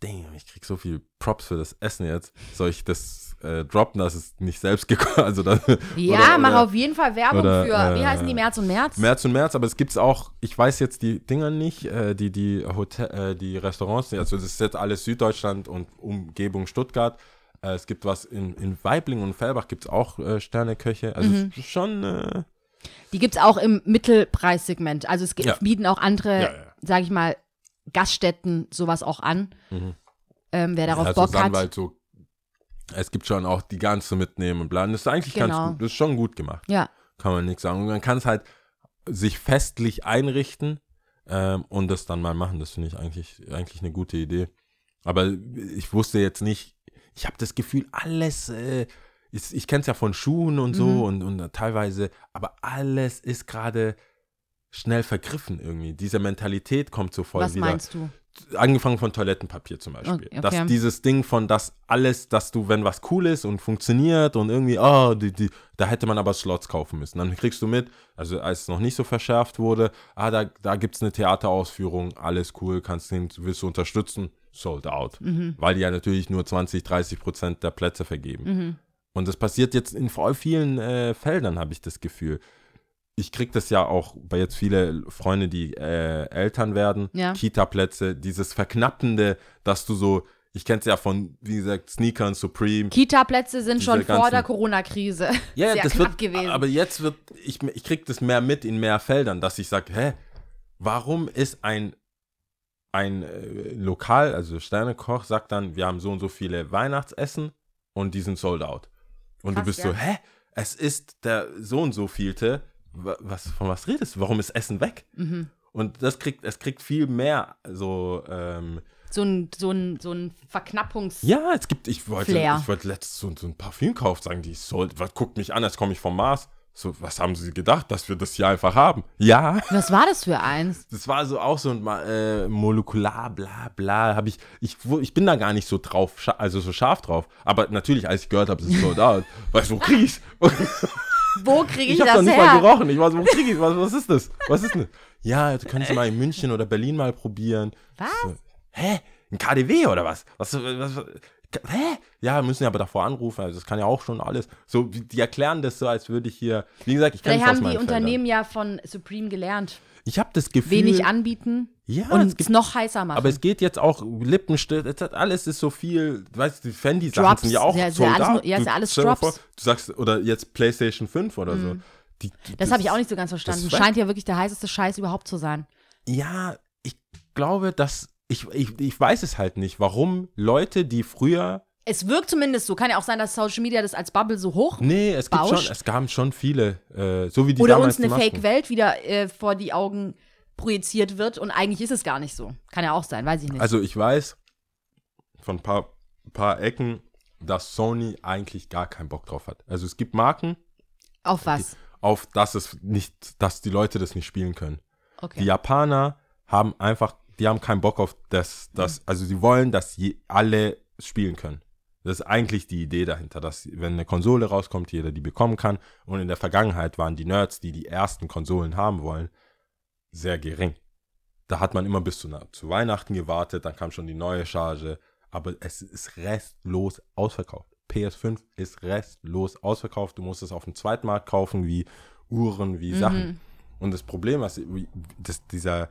Damn, ich krieg so viel Props für das Essen jetzt. Soll ich das äh, droppen, dass es nicht selbst gekocht also da, Ja, oder- mach oder- auf jeden Fall Werbung oder, für, wie äh, heißen die, März und März? März und März, aber es gibt's auch, ich weiß jetzt die Dinger nicht, äh, die, die Hotel, äh, die Restaurants, also das ist jetzt alles Süddeutschland und Umgebung Stuttgart. Äh, es gibt was in, in Weibling und Fellbach gibt's auch äh, Sterneköche. Also Mhm. es ist schon, äh, Die gibt es auch im Mittelpreissegment. Also es gibt, Ja. bieten auch andere, Ja, ja. sage ich mal, Gaststätten sowas auch an. Mhm. Ähm, wer darauf ja, Bock hat. So, es gibt schon auch die ganze mitnehmen und bleiben. Das ist eigentlich Genau. ganz gut, das ist schon gut gemacht. Ja, kann man nichts sagen. Und man kann es halt sich festlich einrichten ähm, und das dann mal machen. Das finde ich eigentlich, eigentlich eine gute Idee. Aber ich wusste jetzt nicht, ich habe das Gefühl, alles, äh, ist, ich kenne es ja von Schuhen und so Mhm. und, und teilweise, aber alles ist gerade schnell vergriffen irgendwie. Diese Mentalität kommt so voll was wieder meinst du? angefangen von Toilettenpapier zum Beispiel. Okay, okay. Dass dieses Ding von das alles, dass du, wenn was cool ist und funktioniert und irgendwie, oh, die, die, da hätte man aber Slots kaufen müssen. Dann kriegst du mit, also als es noch nicht so verschärft wurde, ah, da, da gibt es eine Theaterausführung, alles cool, kannst den, willst du unterstützen, sold out. Mhm. Weil die ja natürlich nur 20, 30 Prozent der Plätze vergeben. Mhm. Und das passiert jetzt in voll vielen äh, Feldern, habe ich das Gefühl. Ich kriege das ja auch bei jetzt viele Freunde, die äh, Eltern werden, Ja. Kita-Plätze, dieses Verknappende, dass du so, ich kenne es ja von, wie gesagt, Sneakern, Supreme. Kita-Plätze sind schon vor ganzen- der Corona-Krise Ja, sehr das knapp wird, gewesen. aber jetzt wird, ich, ich kriege das mehr mit in mehr Feldern, dass ich sage, hä, warum ist ein, ein äh, Lokal, also Sternekoch, sagt dann, wir haben so und so viele Weihnachtsessen und die sind sold out. Und Krass, du bist ja. so, hä, es ist der so und so vielte, was, von was redest du? Warum ist Essen weg? Mhm. Und das kriegt, es kriegt viel mehr so, ähm, so ein, so ein, so ein Verknappungs... ja, es gibt, ich wollte, Flair. ich wollte letztens so, so ein Parfüm kaufen, sagen die, soll, was guckt mich an, als komme ich vom Mars. So, was haben sie gedacht, dass wir das hier einfach haben? Ja, Was war das für eins? das war so auch so ein äh, molekular, bla bla, habe ich, ich, wo- ich bin da gar nicht so drauf, also so scharf drauf. Aber natürlich, als ich gehört habe, es ist sold out, weißt du, wo krieg ich's? Wo kriege ich, Ich habe doch das nicht mal her? gerochen. Ich war so, wo krieg ich was? Was ist das? Was ist denn? Ja, du könntest mal in München oder Berlin mal probieren. Was? So, hä? Ein KDW oder was? Was, was, was? Hä? Ja, müssen ja aber davor anrufen. Also das kann ja auch schon alles. So, die erklären das so, als würde ich hier. Wie gesagt, ich kenne Vielleicht es aus haben die Feldern. Unternehmen ja von Supreme gelernt. Ich habe das Gefühl. Wenig anbieten Ja, und es gibt- noch heißer machen. aber es geht jetzt auch Lippenstift, alles ist so viel, du weißt, die Fendi-Sachen sind ja auch ja, sold alles out. ja, ist ja Du- alles dir Drops. vor, Du sagst, oder jetzt PlayStation 5 oder so. Die, die, das habe ich auch nicht so ganz verstanden. Scheint ja wirklich der heißeste Scheiß überhaupt zu sein. Ja, ich glaube, dass, ich, ich, ich weiß es halt nicht, warum Leute, die früher, Es wirkt zumindest so. Kann ja auch sein, dass Social Media das als Bubble so hoch nee, es gibt Bauscht. schon, es gab schon viele, äh, so wie die oder uns eine. Fake-Welt wieder äh, vor die Augen projiziert wird und eigentlich ist es gar nicht so. Kann ja auch sein, weiß ich nicht. Also ich weiß von ein paar, paar Ecken, dass Sony eigentlich gar keinen Bock drauf hat. Also es gibt Marken, Auf was? auf dass es nicht, dass die Leute das nicht spielen können. Okay. Die Japaner haben einfach, die haben keinen Bock auf das, das also sie wollen, dass je, alle spielen können. Das ist eigentlich die Idee dahinter, dass wenn eine Konsole rauskommt, jeder die bekommen kann. Und in der Vergangenheit waren die Nerds, die die ersten Konsolen haben wollen, sehr gering. Da hat man immer bis zu, zu Weihnachten gewartet, dann kam schon die neue Charge, aber es ist restlos ausverkauft. PS5 ist restlos ausverkauft. Du musst es auf dem Zweitmarkt kaufen, wie Uhren, wie Sachen. Und das Problem, was das, dieser,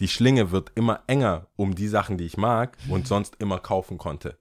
die Schlinge wird immer enger um die Sachen, die ich mag und sonst immer kaufen konnte.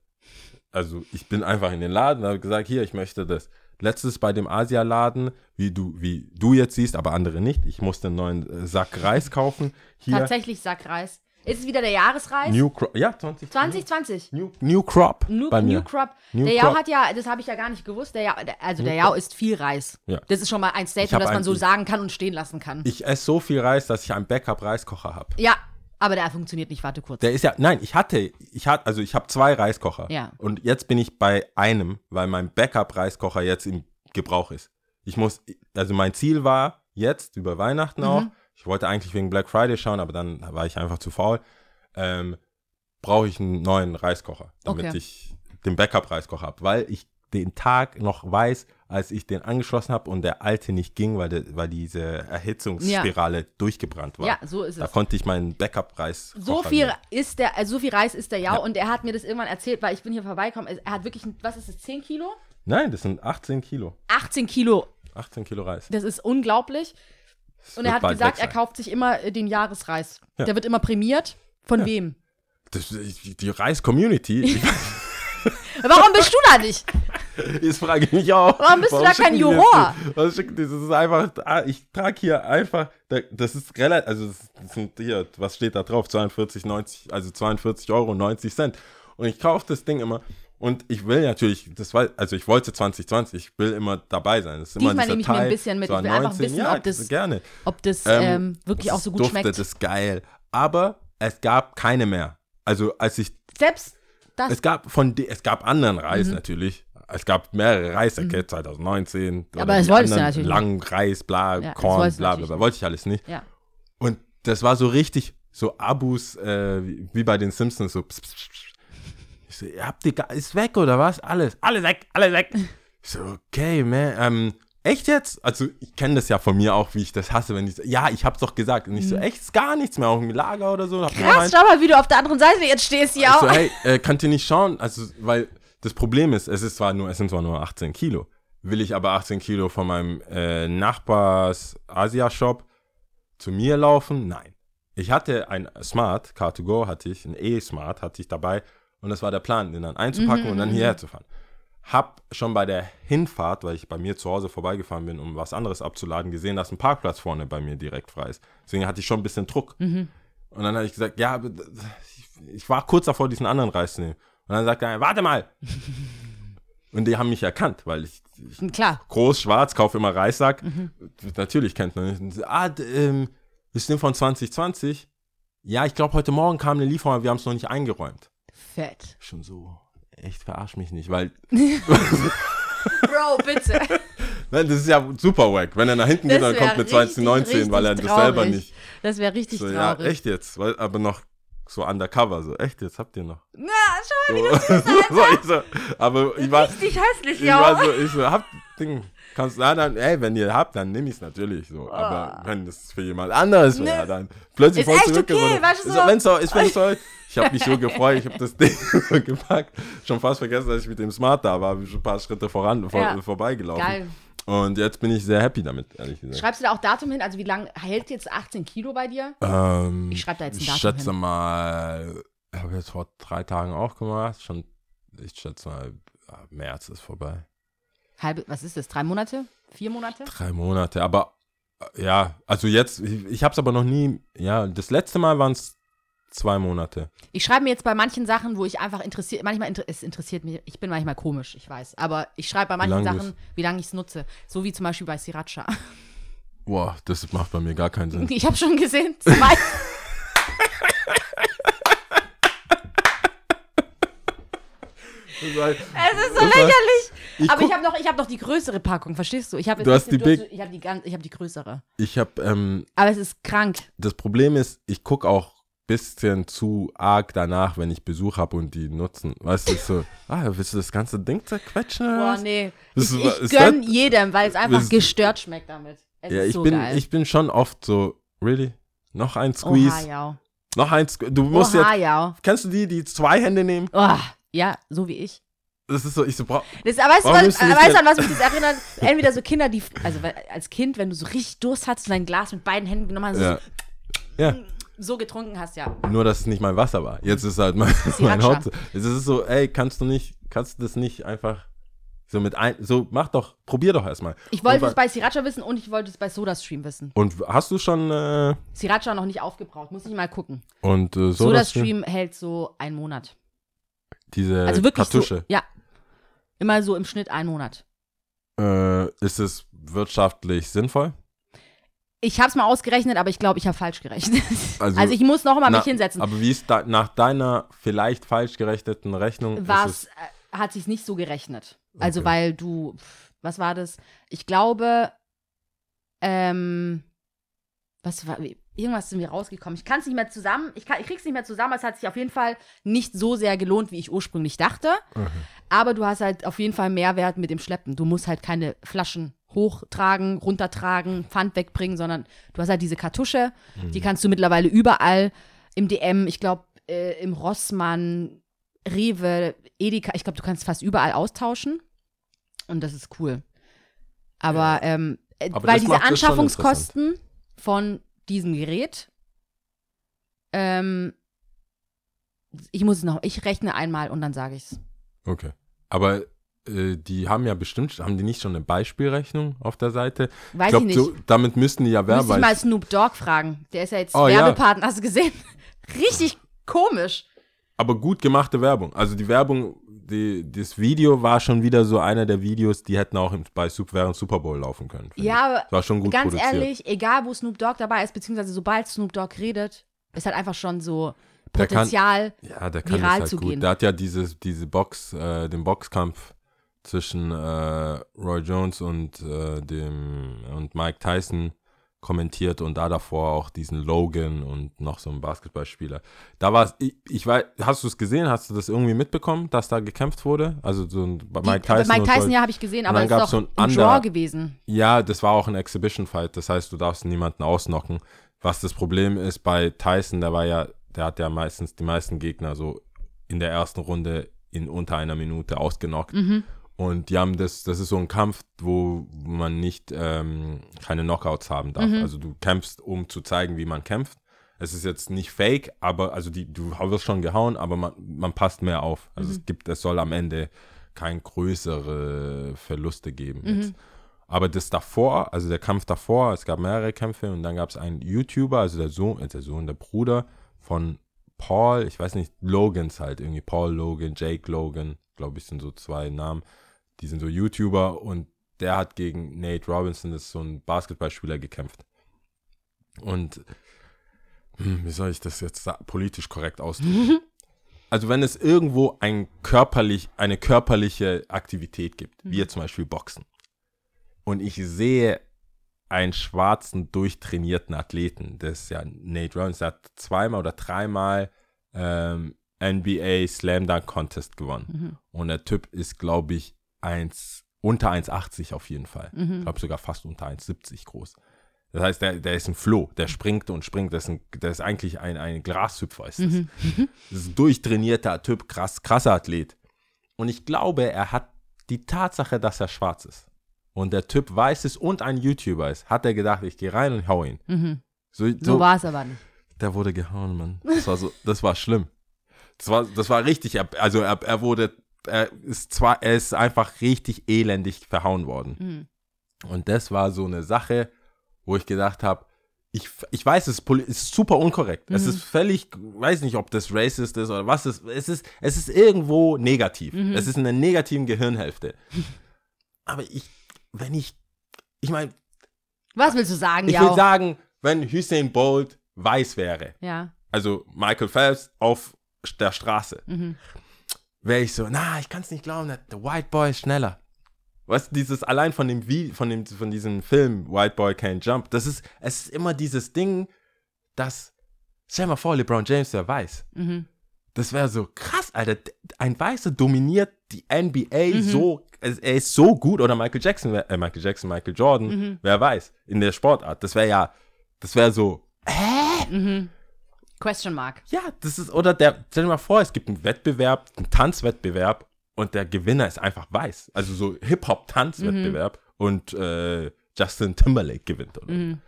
Also ich bin einfach in den Laden und habe gesagt, hier, ich möchte das. Letztes bei dem Asialaden, wie du, wie du jetzt siehst, aber andere nicht. Ich musste einen neuen äh, Sack Reis kaufen. Hier Tatsächlich Sackreis. Ist es wieder der Jahresreis? New Crop. Ja, 20. 2020. New, New Crop. New, bei mir. New Crop. New der Crop. hat ja, das habe ich ja gar nicht gewusst, der der- also der New Yao Crop. isst viel Reis. Ja. Das ist schon mal ein Statement, das man so sagen kann und stehen lassen kann. Ich esse so viel Reis, dass ich einen Backup-Reiskocher habe. ja, aber der funktioniert nicht, warte kurz. Der ist ja, nein, ich hatte, ich hatte, also ich habe zwei Reiskocher. Ja. Und jetzt bin ich bei einem, weil mein Backup-Reiskocher jetzt im Gebrauch ist. Ich muss, also mein Ziel war jetzt über Weihnachten Mhm. auch. Ich wollte eigentlich wegen Black Friday schauen, aber dann war ich einfach zu faul. Ähm, brauche ich einen neuen Reiskocher, damit Okay. ich den Backup-Reiskocher habe, weil ich den Tag noch weiß, als ich den angeschlossen habe und der alte nicht ging, weil, der, weil diese Erhitzungsspirale durchgebrannt war. ja, so ist Da es. konnte ich meinen Backup-Reiskocher So viel nehmen. ist der, also so viel Reis ist der Yao Ja. und er hat mir das irgendwann erzählt, weil ich bin hier vorbeigekommen. Er hat wirklich, was ist das, 10 Kilo? Nein, das sind 18 Kilo. 18 Kilo. 18 Kilo Reis. Das ist unglaublich. Das Und er hat gesagt, er kauft sich immer äh, den Jahresreis. Ja. Der wird immer prämiert. Von Ja. wem? Das, die Reis-Community, Warum bist du da nicht? das frage ich mich auch. Warum bist du da kein Juror? Warum das? Das ist einfach, ah, ich trage hier einfach, da- das ist relativ, also das sind hier, was steht da drauf? 42,90, also 42 Euro 90 Cent. Und ich kaufe das Ding immer. Und ich will natürlich, das war, also ich wollte 2020, ich will immer dabei sein. Das ist immer Diesmal nehme ich mir ein Teil, bisschen mit. so Ich will an einfach wissen, ja, ob das- gerne. Ob das Ähm, ähm, wirklich auch so gut duftet, schmeckt. Das ist geil. Aber es gab keine mehr. Also als ich Selbst das. es gab von es gab anderen Reis Mhm. natürlich. Es gab mehrere Reissäcke 2019. Aber das wolltest du anderen natürlich Langen Reis, bla, Ja, Korn, bla, bla, bla. Wollte ich alles nicht. ja. Und das war so richtig, so Abus, äh, wie, wie bei den Simpsons, so pss, pss, pss. Ich so, ihr habt die, ga- ist weg oder was? Alles, alles weg, alles weg. Ich so, okay, man, ähm, echt jetzt? Also ich kenne das ja von mir auch, wie ich das hasse, wenn ich so, ja, ich hab's doch gesagt. Und ich so, echt, ist gar nichts mehr, auch im Lager oder so. Mhm. Krass, schau mal, wie du auf der anderen Seite jetzt stehst, ja. ich so, hey, äh, könnt ihr nicht schauen? Also, weil das Problem ist, es ist zwar nur, es sind zwar nur 18 Kilo. Will ich aber 18 Kilo von meinem äh, Nachbars Asia-Shop zu mir laufen? Nein. Ich hatte ein Smart, Car2Go hatte ich, ein E-Smart hatte ich dabei und das war der Plan, den dann einzupacken und dann hierher zu fahren. Hab schon bei der Hinfahrt, weil ich bei mir zu Hause vorbeigefahren bin, um was anderes abzuladen, gesehen, dass ein Parkplatz vorne bei mir direkt frei ist. Deswegen hatte ich schon ein bisschen Druck. Und dann habe ich gesagt, ja, ich, war kurz davor, diesen anderen Reis zu nehmen. Und dann sagt er, warte mal. Und die haben mich erkannt, weil ich, ich Klar. groß, schwarz, kaufe immer Reissack. Natürlich kennt man mich. Ah, ähm, ist denn von 2020? Ja, ich glaube, heute Morgen kam eine Lieferung, aber wir haben es noch nicht eingeräumt. Fett. Schon so, echt verarsch mich nicht, weil Bro, bitte. nein, das ist ja super wack. Wenn er nach hinten geht, dann kommt mit 2019, weil er das selber nicht. Das wäre richtig So, ja, traurig. echt jetzt, weil, aber noch so undercover, so echt jetzt habt ihr noch. Na, schau So, so, ich so, aber ich war, richtig hässlich, ich ja. war so, ich so, habt Ding, kannst na, dann, ey, wenn ihr habt, dann nehme ich es natürlich so. Aber wenn das für jemand anderes wäre, Ne. dann plötzlich Ist voll zurückgewonnen. okay, du, so- so, wenn's so ist, es so Ich habe mich so gefreut, ich habe das Ding so gepackt. Schon fast vergessen, dass ich mit dem Smart da war, bin schon ein paar Schritte voran, vor, Ja. vorbeigelaufen. Geil. Und jetzt bin ich sehr happy damit, ehrlich gesagt. Schreibst du da auch Datum hin? Also wie lange hält jetzt 18 Kilo bei dir? Ähm, Ich schreib da jetzt ein Ich Datum schätze hin. mal, ich habe jetzt vor drei Tagen auch gemacht. Schon, ich schätze mal, ja, März ist vorbei. Halbe, was ist das? Drei Monate? Vier Monate? Drei Monate, aber äh, ja, also jetzt, ich, ich habe es aber noch nie, ja, das letzte Mal waren es zwei Monate. Ich schreibe mir jetzt bei manchen Sachen, wo ich einfach interessiert, manchmal inter es interessiert mich, ich bin manchmal komisch, ich weiß, aber ich schreibe bei manchen du Sachen, wie lange ich es nutze. So wie zum Beispiel bei Sriracha. Boah, das macht bei mir gar keinen Sinn. Ich habe schon gesehen, zwei. Es ist so lächerlich. Ich aber guck- ich habe noch, ich habe noch die größere Packung, verstehst du? Ich habe hast die Big- ich habe die ich habe die größere. Ich habe, ähm, Aber es ist krank. das Problem ist, ich gucke auch bisschen zu arg danach, wenn ich Besuch habe und die nutzen. Weißt du, ist so, ah, willst du das ganze Ding zerquetschen? oder Boah, nee. Das ich ist- ich ist gönn das- jedem, weil es einfach das- gestört schmeckt damit. Es Ja, ist ich so bin, geil. ich bin schon oft so, really? Noch ein Squeeze? Oha, ja. Noch ein Squeeze? Du musst Oha, jetzt, ja. kennst du die, die zwei Hände nehmen? Oh, ja, so wie ich. Das ist so, ich so, bra- Das, aber weißt du, Warum was, weißt du, an was mich das erinnert? Entweder so Kinder, die, also als Kind, wenn du so richtig Durst hattest und dein Glas mit beiden Händen genommen hast, ja. so, Ja. So getrunken hast, ja. Nur, dass es nicht mein Wasser war. Jetzt ist halt mein, mein. Haupt. Es ist so, ey, kannst du nicht, kannst du das nicht einfach so mit ein, so mach doch, probier doch erstmal. Ich wollte und, es bei Sriracha wissen und ich wollte es bei SodaStream wissen. Und hast du schon, äh, Sriracha noch nicht aufgebraucht, muss ich mal gucken. und äh, so dass SodaStream hält so einen Monat. diese Also wirklich Kartusche, so, ja. Immer so im Schnitt einen Monat. äh, ist es wirtschaftlich sinnvoll? Ich habe es mal ausgerechnet, aber ich glaube, ich habe falsch gerechnet. Also, Also, ich muss noch mal Na, mich hinsetzen. Aber wie ist da, nach deiner vielleicht falsch gerechneten Rechnung? ist Was es- äh, hat sich nicht so gerechnet? Also Okay. weil du, was war das? Ich glaube, ähm, was war, irgendwas sind wir rausgekommen. Ich kann es nicht mehr zusammen, ich, kann, ich krieg's nicht mehr zusammen. Es hat sich auf jeden Fall nicht so sehr gelohnt, wie ich ursprünglich dachte. Mhm. Aber du hast halt auf jeden Fall Mehrwert mit dem Schleppen. Du musst halt keine Flaschen hochtragen, runtertragen, Pfand wegbringen, sondern du hast halt diese Kartusche. Mhm. Die kannst du mittlerweile überall im DM, ich glaube, äh, im Rossmann, Rewe, Edeka, ich glaube, du kannst fast überall austauschen. Und das ist cool. Aber, ähm, äh, Aber weil diese es Anschaffungskosten von diesem Gerät, ähm, ich muss es noch, ich rechne einmal und dann sage ich's. Okay. Aber die haben ja bestimmt, haben die nicht schon eine Beispielrechnung auf der Seite? Weiß ich glaube, ich nicht. so, damit müssten die ja Müsste ich mal. Snoop Dogg fragen. Der ist ja jetzt Oh, ja. Werbepartner, hast du gesehen? Richtig komisch. Aber gut gemachte Werbung. Also die Werbung, die, das Video war schon wieder so einer der Videos, die hätten auch im, bei während Super Bowl laufen können. Ja, aber war schon gut ganz produziert. ehrlich, egal wo Snoop Dogg dabei ist, beziehungsweise sobald Snoop Dogg redet, ist halt einfach schon so Der kann- Potenzial. Ja, der kann viral halt zu gut. gehen. Der hat ja dieses, diese Box, äh, den Boxkampf zwischen äh, Roy Jones und äh, dem und Mike Tyson kommentiert und da davor auch diesen Logan und noch so ein Basketballspieler. Da war es, ich, ich weiß, hast du es gesehen? Hast du das irgendwie mitbekommen, dass da gekämpft wurde? Also so ein bei Mike Tyson. Mike und Tyson, Roy- ja, habe ich gesehen, aber es ist doch so ein ein Under- Draw gewesen. Ja, das war auch ein Exhibition-Fight. Das heißt, du darfst niemanden ausnocken. Was das Problem ist bei Tyson, der war ja, der hat ja meistens die meisten Gegner so in der ersten Runde in unter einer Minute ausgenockt. Mhm. Und die haben das, das ist so ein Kampf, wo man nicht ähm, keine Knockouts haben darf. Mhm. Also du kämpfst, um zu zeigen, wie man kämpft. Es ist jetzt nicht fake, aber also die, du wirst schon gehauen, aber man, man passt mehr auf. Also Mhm. es gibt, es soll am Ende kein größere Verluste geben. Mhm. Aber das davor, also der Kampf davor, es gab mehrere Kämpfe und dann gab es einen YouTuber, also der Sohn, äh, der Sohn, der Bruder von Paul, ich weiß nicht, Logans halt irgendwie, Paul Logan, Jake Logan, glaube ich, sind so zwei Namen. Die sind so YouTuber und der hat gegen Nate Robinson, das ist so ein Basketballspieler, gekämpft. Und hm, wie soll ich das jetzt politisch korrekt ausdrücken? also wenn es irgendwo ein körperlich, eine körperliche Aktivität gibt, wie jetzt zum Beispiel Boxen, und ich sehe einen schwarzen, durchtrainierten Athleten, das ist ja Nate Robinson, der hat zweimal oder dreimal ähm, NBA Slam Dunk Contest gewonnen. Mhm. Und der Typ ist, glaube ich, 1, unter 1,80 auf jeden Fall. Mhm. Ich glaube sogar fast unter 1,70 groß. Das heißt, der, der ist ein Floh, der springt und springt. Das ist, ein, der ist eigentlich ein, ein Grashüpfer. Ist das. Mhm. das ist ein durchtrainierter Typ, krass, krasser Athlet. Und ich glaube, er hat die Tatsache, dass er schwarz ist und der Typ weiß es und ein YouTuber ist, hat er gedacht, ich gehe rein und hau ihn. Mhm. So, So, so, war es aber nicht. der wurde gehauen, Mann. Das war so, das war schlimm. Das war, das war richtig, also er, er wurde, er ist zwar, er ist einfach richtig elendig verhauen worden. Mhm. Und das war so eine Sache, wo ich gedacht habe, ich, ich weiß, es ist, super unkorrekt. Es ist völlig, weiß nicht, ob das racist ist oder was es ist. Es ist, es ist irgendwo negativ. Es ist in der negativen Gehirnhälfte. Aber ich, wenn ich, ich meine, Was willst du sagen, ich ja? will sagen, wenn Hussein Bolt weiß wäre, ja. also Michael Phelps auf der Straße, Mhm. Wäre ich so, na, ich kann es nicht glauben, der White Boy ist schneller. Weißt du, dieses allein von dem Vi- von dem von diesem Film White Boy Can't Jump, das ist es ist immer dieses Ding, dass stell dir mal vor, LeBron James wäre weiß. Mhm. Das wäre so krass, Alter. Ein Weißer dominiert die NBA Mhm. so, er er ist so gut oder Michael Jackson, wär, äh, Michael Jackson, Michael Jordan, Mhm. wer weiß, in der Sportart. Das wäre ja, das wäre so, Mhm. Question mark. ja, das ist, oder der, stell dir mal vor, es gibt einen Wettbewerb, einen Tanzwettbewerb und der Gewinner ist einfach weiß. Also so Hip-Hop-Tanzwettbewerb und äh, Justin Timberlake gewinnt, oder? Mhm.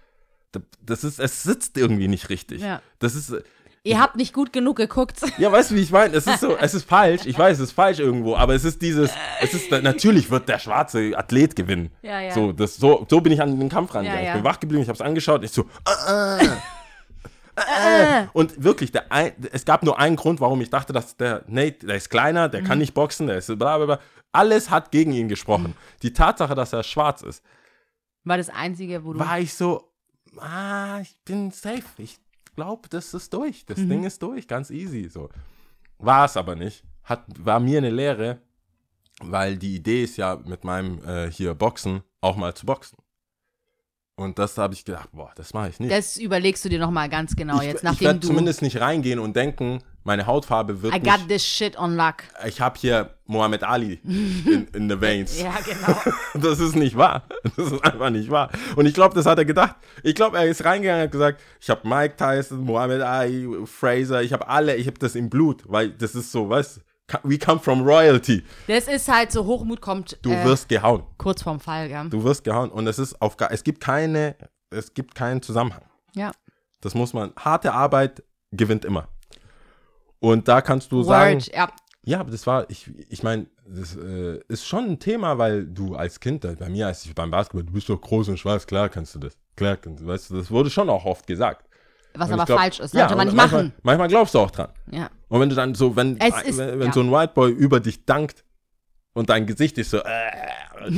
das ist, es sitzt irgendwie nicht richtig. Ja. Das ist, äh, Ihr habt nicht gut genug geguckt. ja, weißt du, wie ich meine? Es ist so, es ist falsch. Ich weiß, es ist falsch irgendwo, aber es ist dieses, es ist, natürlich wird der schwarze Athlet gewinnen. Ja, ja. So, das, so, so bin ich an den Kampf rangegangen. Ja, ja. Ich bin wach geblieben, ich habe es angeschaut, ich so, ah, ah. Ah. Und wirklich, der ein, es gab nur einen Grund, warum ich dachte, dass der Nate, der ist kleiner, der Mhm. kann nicht boxen, der ist bla bla bla. Alles hat gegen ihn gesprochen. Die Tatsache, dass er schwarz ist, War das Einzige, wo du. war ich so, ah, ich bin safe. Ich glaube, das ist durch. Das Mhm. Ding ist durch, ganz easy. So. War es aber nicht. Hat, war mir eine Lehre, weil die Idee ist ja mit meinem äh, hier Boxen auch mal zu boxen. Und das habe ich gedacht, boah, das mache ich nicht. Das überlegst du dir nochmal ganz genau ich jetzt, ich nachdem werde du. zumindest nicht reingehen und denken, meine Hautfarbe wird I got nicht, this shit on luck. ich habe hier Muhammad Ali in, in the veins. Ja, genau. Das ist nicht wahr. Das ist einfach nicht wahr. Und ich glaube, das hat er gedacht. Ich glaube, er ist reingegangen und hat gesagt, ich habe Mike Tyson, Muhammad Ali, Fraser, ich habe alle, ich habe das im Blut, weil das ist so, weißt we come from royalty. Das ist halt so, Hochmut kommt Du äh, wirst gehauen. kurz vorm Fall, ja. Du wirst gehauen. Und es ist auf es gibt keine, es gibt keinen Zusammenhang. Ja. Das muss man, harte Arbeit gewinnt immer. Und da kannst du sagen, Word, ja. Ja, aber das war, ich, ich meine, das äh, ist schon ein Thema, weil du als Kind, äh, bei mir, als ich beim Basketball, du bist doch groß und schwarz, klar kannst du das. Klar, kannst du, weißt du, das wurde schon auch oft gesagt. Was aber glaub- falsch ist, ja, sollte man und nicht manchmal, machen. Manchmal glaubst du auch dran. Ja. Und wenn du dann so, wenn, ist- wenn, wenn ja. so ein White Boy über dich dankt und dein Gesicht ist so, äh,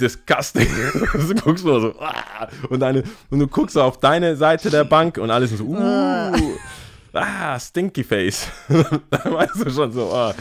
disgusting, du guckst nur so, ah, und, deine, und du guckst so auf deine Seite der Bank und alles ist so, uh, ah, stinky face. dann weißt du schon so, ah,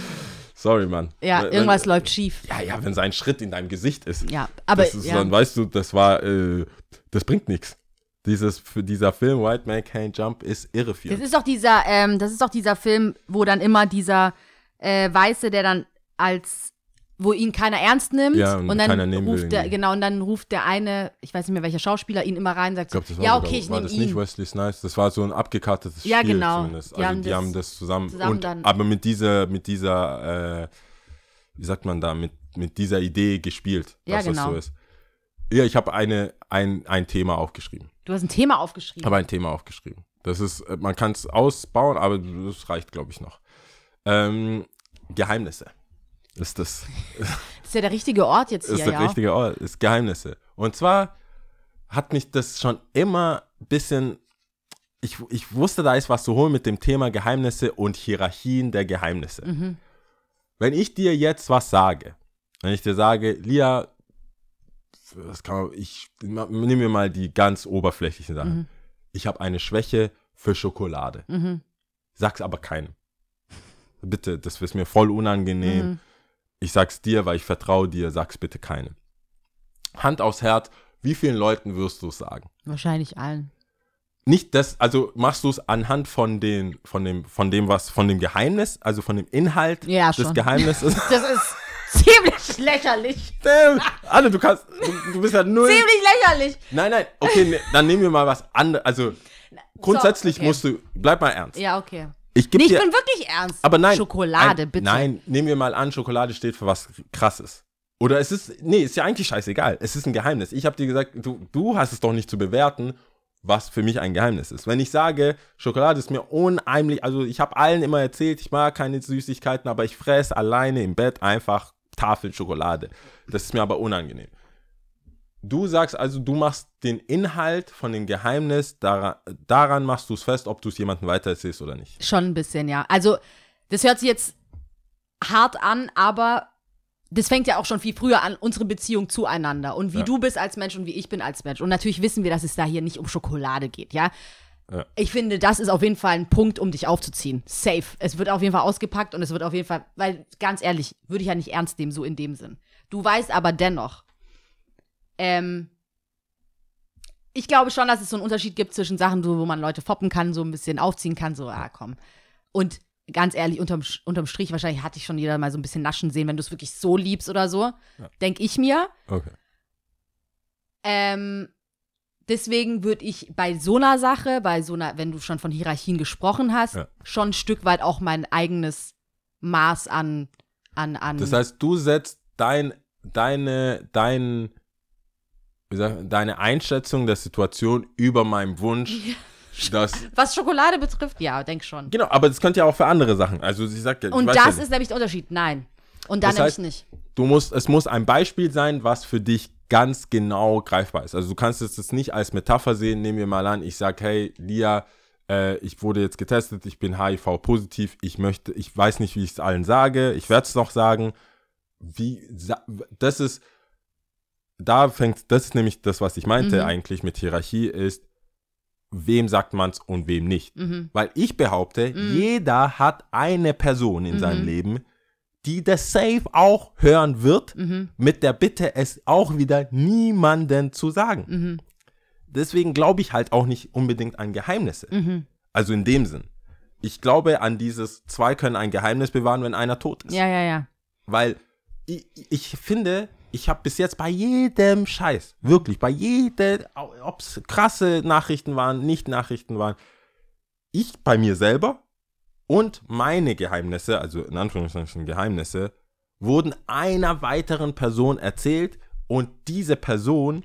sorry, Mann. Ja, Wenn- irgendwas läuft schief. ja, ja, wenn sein Schritt in deinem Gesicht ist. Ja, aber ist, ja. dann weißt du, das war, äh, das bringt nichts. Dieses, für dieser Film White Man Can't Jump ist Das irreführend. ist doch dieser, ähm, das ist doch dieser Film, wo dann immer dieser äh, Weiße, der dann als, wo ihn keiner ernst nimmt Ja, und und dann ruft der, genau, und dann ruft der eine, ich weiß nicht mehr welcher Schauspieler, ihn immer rein und sagt, Ich glaube, das war ja, sogar- okay, ich war nehme das nicht ihn. Wesley Snipes, das war so ein abgekartetes Ja, Spiel genau. zumindest. Die Also haben die das haben das zusammen, zusammen und, dann- aber mit dieser, mit dieser, äh, wie sagt man da, mit, mit dieser Idee gespielt, Ja, dass genau. das so ist. Ja, ich habe eine, ein, ein Thema aufgeschrieben. Du hast ein Thema aufgeschrieben. habe ein Thema aufgeschrieben. Das ist, äh, man kann es ausbauen, aber das reicht, glaube ich, noch. Ähm, Geheimnisse ist das, das ist ja der richtige Ort jetzt ist hier, der ja. richtige Ort, ist Geheimnisse. Und zwar hat mich das schon immer ein bisschen, ich, ich wusste, da ist was zu holen mit dem Thema Geheimnisse und Hierarchien der Geheimnisse. Mhm. Wenn ich dir jetzt was sage, wenn ich dir sage, Lia, das kann man, ich nehme mir mal die ganz oberflächlichen Sachen. Mhm. Ich habe eine Schwäche für Schokolade. Mhm. Sag's aber keinem. Bitte, das ist mir voll unangenehm. Mhm. Ich sag's dir, weil ich vertraue dir, sag's bitte keinem. Hand aufs Herz, wie vielen Leuten wirst du es sagen? Wahrscheinlich allen. Nicht das, also machst du es anhand von den, von dem, von dem, was, von dem Geheimnis, also von dem Inhalt Ja, des schon. Geheimnisses. Das ist ziemlich lächerlich. Damn, Anne, du kannst, du, du bist ja null. Ziemlich lächerlich. Nein, nein, okay, ne, dann nehmen wir mal was anderes. Also grundsätzlich okay. musst du, bleib mal ernst. Ja, okay. Ich Nee, ich dir, bin wirklich ernst. aber nein. Schokolade, ein, bitte. Nein, nehmen wir mal an, Schokolade steht für was krasses. Oder es ist, nee, ist ja eigentlich scheißegal. Es ist ein Geheimnis. Ich habe dir gesagt, du, du hast es doch nicht zu bewerten, was für mich ein Geheimnis ist. Wenn ich sage, Schokolade ist mir unheimlich, also ich habe allen immer erzählt, ich mag keine Süßigkeiten, aber ich fresse alleine im Bett einfach Tafeln Schokolade. Das ist mir aber unangenehm. Du sagst also, du machst den Inhalt von dem Geheimnis, daran, daran machst du es fest, ob du es jemandem weitererzählst oder nicht. Schon ein bisschen, ja. Also, das hört sich jetzt hart an, aber das fängt ja auch schon viel früher an, unsere Beziehung zueinander und wie Ja. du bist als Mensch und wie ich bin als Mensch. Und natürlich wissen wir, dass es da hier nicht um Schokolade geht, ja. Ja. Ich finde, das ist auf jeden Fall ein Punkt, um dich aufzuziehen. Safe. Es wird auf jeden Fall ausgepackt und es wird auf jeden Fall, weil ganz ehrlich, würde ich ja nicht ernst nehmen, so in dem Sinn. Du weißt aber dennoch, ähm, ich glaube schon, dass es so einen Unterschied gibt zwischen Sachen, wo man Leute foppen kann, so ein bisschen aufziehen kann, so, ah, komm. Und ganz ehrlich, unterm, unterm Strich, wahrscheinlich hatte ich schon jeder mal so ein bisschen Naschen sehen, wenn du es wirklich so liebst oder so, Ja. denk ich mir. Okay. Ähm, deswegen würde ich bei so einer Sache, bei so einer, wenn du schon von Hierarchien gesprochen hast, Ja. schon ein Stück weit auch mein eigenes Maß an, an, an. Das heißt, du setzt dein, deine, dein sagt, deine Einschätzung der Situation über meinen Wunsch, dass Was Schokolade betrifft, ja, denk schon. Genau, aber das könnte ja auch für andere Sachen. Also sie sagt ja, Und das ja ist nämlich der Unterschied. Nein. Und dann Das nämlich heißt- nicht. du musst, es muss ein Beispiel sein, was für dich ganz genau greifbar ist. Also du kannst es jetzt nicht als Metapher sehen. Nehmen wir mal an, ich sage, hey, Lia, äh, ich wurde jetzt getestet, ich bin HIV-positiv, ich möchte, ich weiß nicht, wie ich es allen sage, ich werde es noch sagen. Wie, das ist, da fängt, das ist nämlich das, was ich meinte Mhm. eigentlich mit Hierarchie, ist, wem sagt man es und wem nicht. Mhm. Weil ich behaupte, jeder hat eine Person in seinem Leben, die das Safe auch hören wird, Mhm. mit der Bitte, es auch wieder niemanden zu sagen. Mhm. Deswegen glaube ich halt auch nicht unbedingt an Geheimnisse. Mhm. Also in dem Sinn. Ich glaube an dieses, zwei können ein Geheimnis bewahren, wenn einer tot ist. Ja, ja, ja. Weil ich, ich finde, ich habe bis jetzt bei jedem Scheiß, wirklich, bei jedem, ob es krasse Nachrichten waren, nicht Nachrichten waren, ich bei mir selber und meine Geheimnisse, also in Anführungszeichen Geheimnisse, wurden einer weiteren Person erzählt und diese Person,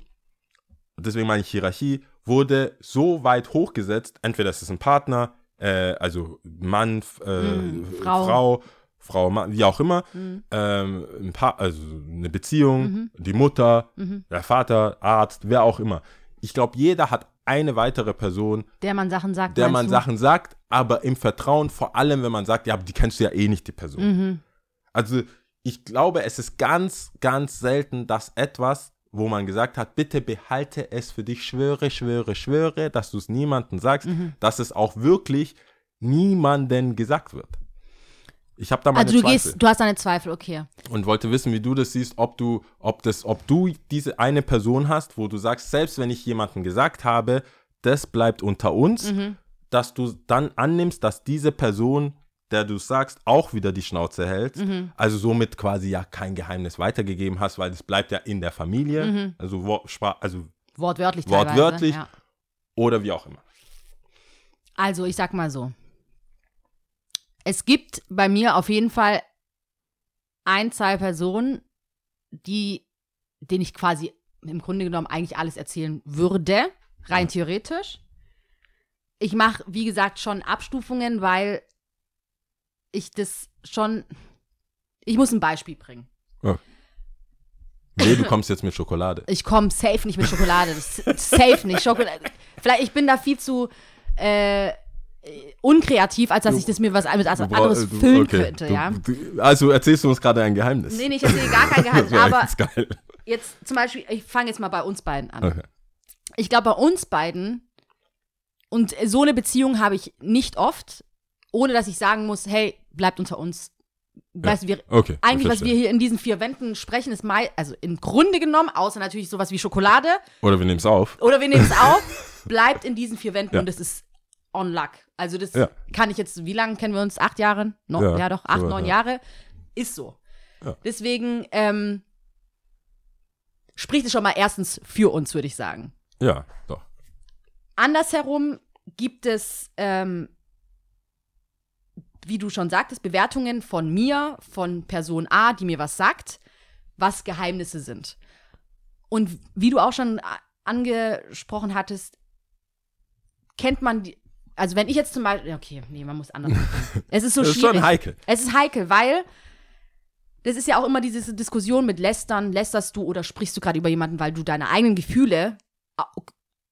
deswegen meine ich Hierarchie, wurde so weit hochgesetzt, entweder es ist ein Partner, äh, also Mann, äh, Hm, Frau. Frau, Frau, Mann, wie auch immer, Mhm. ähm, ein paar, also eine Beziehung, Mhm. die Mutter, Mhm. der Vater, Arzt, wer auch immer. Ich glaube, jeder hat eine weitere Person, Der man Sachen sagt. der man du? Sachen sagt, aber im Vertrauen, vor allem, wenn man sagt, ja, aber die kennst du ja eh nicht, die Person. Mhm. Also ich glaube, es ist ganz, ganz selten, dass etwas, wo man gesagt hat, bitte behalte es für dich, schwöre, schwöre, schwöre, dass du es niemandem sagst, Mhm. dass es auch wirklich niemanden gesagt wird. Ich habe da meine Also du Zweifel gehst, du hast deine Zweifel, okay. und wollte wissen, wie du das siehst, ob du, ob das, ob du diese eine Person hast, wo du sagst, selbst wenn ich jemandem gesagt habe, das bleibt unter uns, Mhm. dass du dann annimmst, dass diese Person, der du sagst, auch wieder die Schnauze hält, Mhm. also somit quasi ja kein Geheimnis weitergegeben hast, weil es bleibt ja in der Familie, Mhm. also, Spra- also Wortwörtlich. Wortwörtlich. Ja. oder wie auch immer. Also, ich sag mal so. Es gibt bei mir auf jeden Fall ein, zwei Personen, die, denen ich quasi im Grunde genommen eigentlich alles erzählen würde, rein theoretisch. Ich mache, wie gesagt, schon Abstufungen, weil ich das schon. Ich muss ein Beispiel bringen. Nee, du kommst jetzt mit Schokolade. Ich komme safe nicht mit Schokolade. Das, safe nicht. Schokolade. Vielleicht, ich bin da viel zu äh, unkreativ, als dass ich das mir was mit was anderes du- füllen okay, könnte, du, ja. Du, also erzählst du uns gerade ein Geheimnis. Nee, nee, ich erzähle gar kein Geheimnis. aber jetzt zum Beispiel, ich fange jetzt mal bei uns beiden an. Okay. Ich glaube, bei uns beiden, und so eine Beziehung habe ich nicht oft, ohne dass ich sagen muss, hey, bleibt unter uns. Weißt du, wir, Okay. eigentlich, was wir hier in diesen vier Wänden sprechen, ist mei also im Grunde genommen, außer natürlich sowas wie Schokolade, Oder wir nehmen es auf. oder wir nehmen es auf, bleibt in diesen vier Wänden Ja. und das ist on luck. Also das Ja. kann ich jetzt, wie lange kennen wir uns? Acht Jahre? No, Ja, ja, doch, acht, sowas, neun ja. Jahre. Ist so. Deswegen ähm, spricht es schon mal erstens für uns, würde ich sagen. Ja, doch. Andersherum gibt es, ähm, wie du schon sagtest, Bewertungen von mir, von Person A, die mir was sagt, was Geheimnisse sind. Und wie du auch schon angesprochen hattest, kennt man die, also wenn ich jetzt zum Beispiel, okay, nee, man muss anders machen. Es ist so das ist schwierig. schon heikel. Es ist heikel, weil das ist ja auch immer diese Diskussion mit Lästern. Lästerst du oder sprichst du gerade über jemanden, weil du deine eigenen Gefühle au-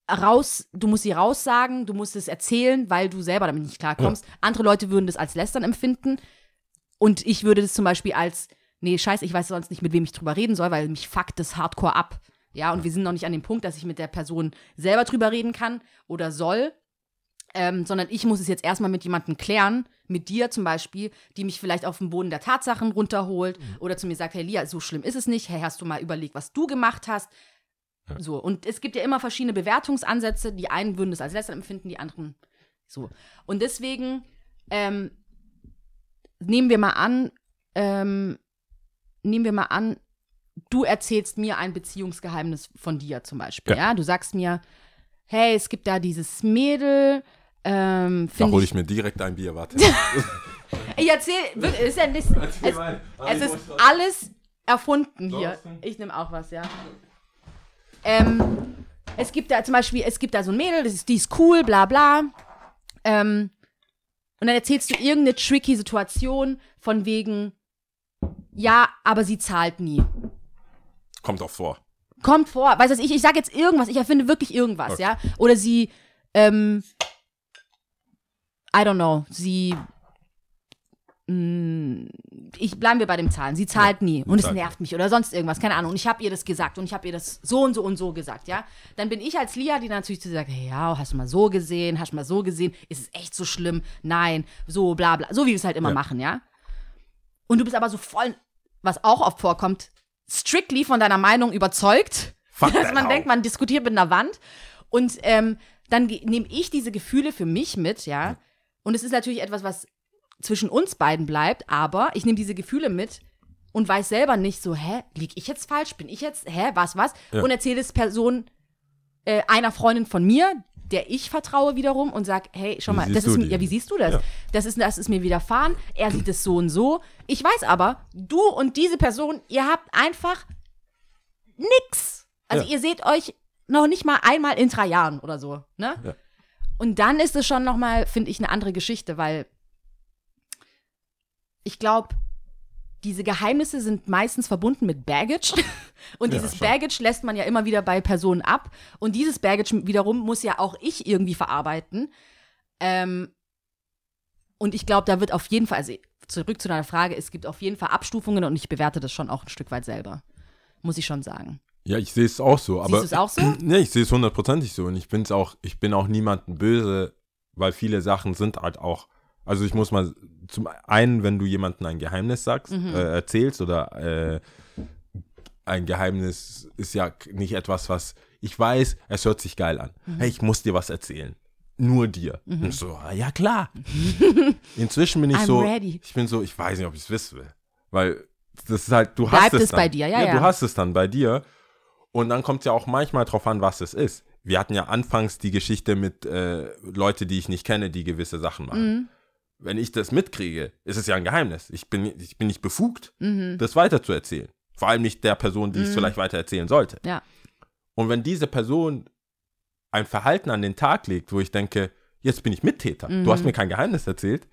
raus, du musst sie raussagen, du musst es erzählen, weil du selber damit nicht klarkommst. Andere Leute würden das als Lästern empfinden und ich würde das zum Beispiel als, nee, scheiße, ich weiß sonst nicht, mit wem ich drüber reden soll, weil mich fuckt das hardcore ab. Ja, und wir sind noch nicht an dem Punkt, dass ich mit der Person selber drüber reden kann oder soll, ähm, sondern ich muss es jetzt erstmal mit jemandem klären, mit dir zum Beispiel, die mich vielleicht auf den Boden der Tatsachen runterholt oder zu mir sagt, hey Lia, so schlimm ist es nicht, hey, hast du mal überlegt, was du gemacht hast? So, und es gibt ja immer verschiedene Bewertungsansätze, die einen würden das als Lästern empfinden, die anderen so. Und deswegen ähm, nehmen wir mal an, ähm, nehmen wir mal an, du erzählst mir ein Beziehungsgeheimnis von dir zum Beispiel, ja? Ja. Du sagst mir, hey, es gibt da dieses Mädel, ähm, Da hole ich, ich mir direkt ein Bier, warte. ich erzähle, ist ja nicht, es, es ist alles erfunden hier. Ich nehme auch was, ja. ähm, es gibt da zum Beispiel, es gibt da so ein Mädel, das ist, die ist cool, bla bla. Ähm, und dann erzählst du irgendeine tricky Situation von wegen, ja, aber sie zahlt nie. Kommt auch vor. Kommt vor, weißt du, ich, ich sag jetzt irgendwas, ich erfinde wirklich irgendwas, Okay. ja. Oder sie, ähm, I don't know, sie, mh, ich bleiben wir bei dem Zahlen, sie zahlt nie und es nervt mich oder sonst irgendwas, keine Ahnung. Und ich habe ihr das gesagt und ich habe ihr das so und so und so gesagt, ja. Dann bin ich als Lia, die natürlich zu sagt, hey, ja, hast du mal so gesehen, hast du mal so gesehen, ist es echt so schlimm? Nein, so bla bla, so wie wir es halt immer Ja. machen, ja. Und du bist aber so voll, was auch oft vorkommt, strictly von deiner Meinung überzeugt, Fuck dass man denkt, man diskutiert mit einer Wand. Und ähm, dann nehme ich diese Gefühle für mich mit, ja. Und es ist natürlich etwas, was zwischen uns beiden bleibt, aber ich nehme diese Gefühle mit und weiß selber nicht so, hä, lieg ich jetzt falsch? Bin ich jetzt, hä, was, was? Ja. Und erzähle es Person äh, einer Freundin von mir, der ich vertraue wiederum und sag, hey, schau mal, das ist, mir- ja, wie siehst du das? Ja. Das ist, das ist mir widerfahren. Er sieht es so und so. Ich weiß aber, du und diese Person, ihr habt einfach nix. Also Ja. ihr seht euch noch nicht mal einmal in drei Jahren oder so, ne? Ja. Und dann ist es schon noch mal, finde ich, eine andere Geschichte, weil ich glaube, diese Geheimnisse sind meistens verbunden mit Baggage. Und Ja, dieses schon. Baggage lässt man ja immer wieder bei Personen ab. Und dieses Baggage wiederum muss ja auch ich irgendwie verarbeiten. Ähm, und ich glaube, da wird auf jeden Fall, also zurück zu deiner Frage, es gibt auf jeden Fall Abstufungen und ich bewerte das schon auch ein Stück weit selber. Muss ich schon sagen. Ja, ich sehe es auch so. Aber, du es auch so? Nee, ich sehe es hundertprozentig so. Und ich bin's auch, ich bin auch niemandem böse, weil viele Sachen sind halt auch. Also ich muss mal zum einen, wenn du jemandem ein Geheimnis sagst, Mhm. äh, erzählst oder äh, ein Geheimnis ist ja nicht etwas, was ich weiß, es hört sich geil an. Mhm. Hey, ich muss dir was erzählen. Nur dir. Und ich so, ah, ja klar. Inzwischen bin ich I'm so, ready. ich bin so, ich weiß nicht, ob ich es wissen will. Weil das ist halt, du Bleibt hast es, es dann. bei dir, ja, ja. Du hast es dann bei dir. Und dann kommt es ja auch manchmal drauf an, was es ist. Wir hatten ja anfangs die Geschichte mit äh, Leute, die ich nicht kenne, die gewisse Sachen machen. Mhm. Wenn ich das mitkriege, ist es ja ein Geheimnis. Ich bin, ich bin nicht befugt, Mhm. das weiterzuerzählen. Vor allem nicht der Person, die es vielleicht weitererzählen sollte. Ja. Und wenn diese Person ein Verhalten an den Tag legt, wo ich denke, jetzt bin ich Mittäter, du hast mir kein Geheimnis erzählt,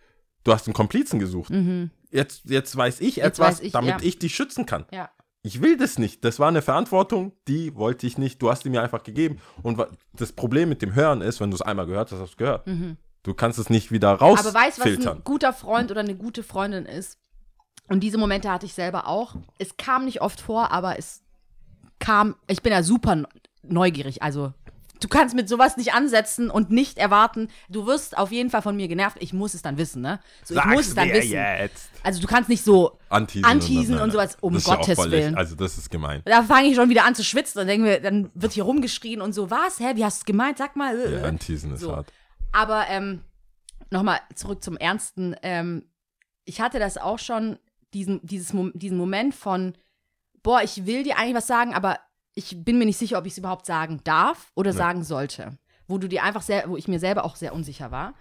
du hast einen Komplizen gesucht, Mhm. jetzt, jetzt weiß ich Jetzt etwas, weiß ich, damit ja. ich dich schützen kann. Ja. Ich will das nicht. Das war eine Verantwortung, die wollte ich nicht. Du hast die mir einfach gegeben. Und das Problem mit dem Hören ist, wenn du es einmal gehört hast, hast du es gehört. Du kannst es nicht wieder Mhm. Aber weißt du, was rausfiltern. ein guter Freund oder eine gute Freundin ist? Und diese Momente hatte ich selber auch. Es kam nicht oft vor, aber es kam, ich bin ja super neugierig. Also, du kannst mit sowas nicht ansetzen und nicht erwarten, du wirst auf jeden Fall von mir genervt. Ich muss es dann wissen, ne? So, ich muss es dann wissen. jetzt. Also, du kannst nicht so, Anteasen, Anteasen und nein, sowas, um das ist ja Gottes voll Willen. Also das ist gemein. da fange ich schon wieder an zu schwitzen und denke mir, dann wird hier rumgeschrien und so, was? Hä, wie hast du es gemeint? Sag mal. äh, Ja, äh. Anteasen ist So. hart. Aber ähm, nochmal zurück zum Ernsten. Ähm, ich hatte das auch schon, diesen, dieses, diesen Moment von, boah, ich will dir eigentlich was sagen, aber ich bin mir nicht sicher, ob ich es überhaupt sagen darf oder sagen sollte. Wo du dir einfach sehr, wo ich mir selber auch sehr unsicher war.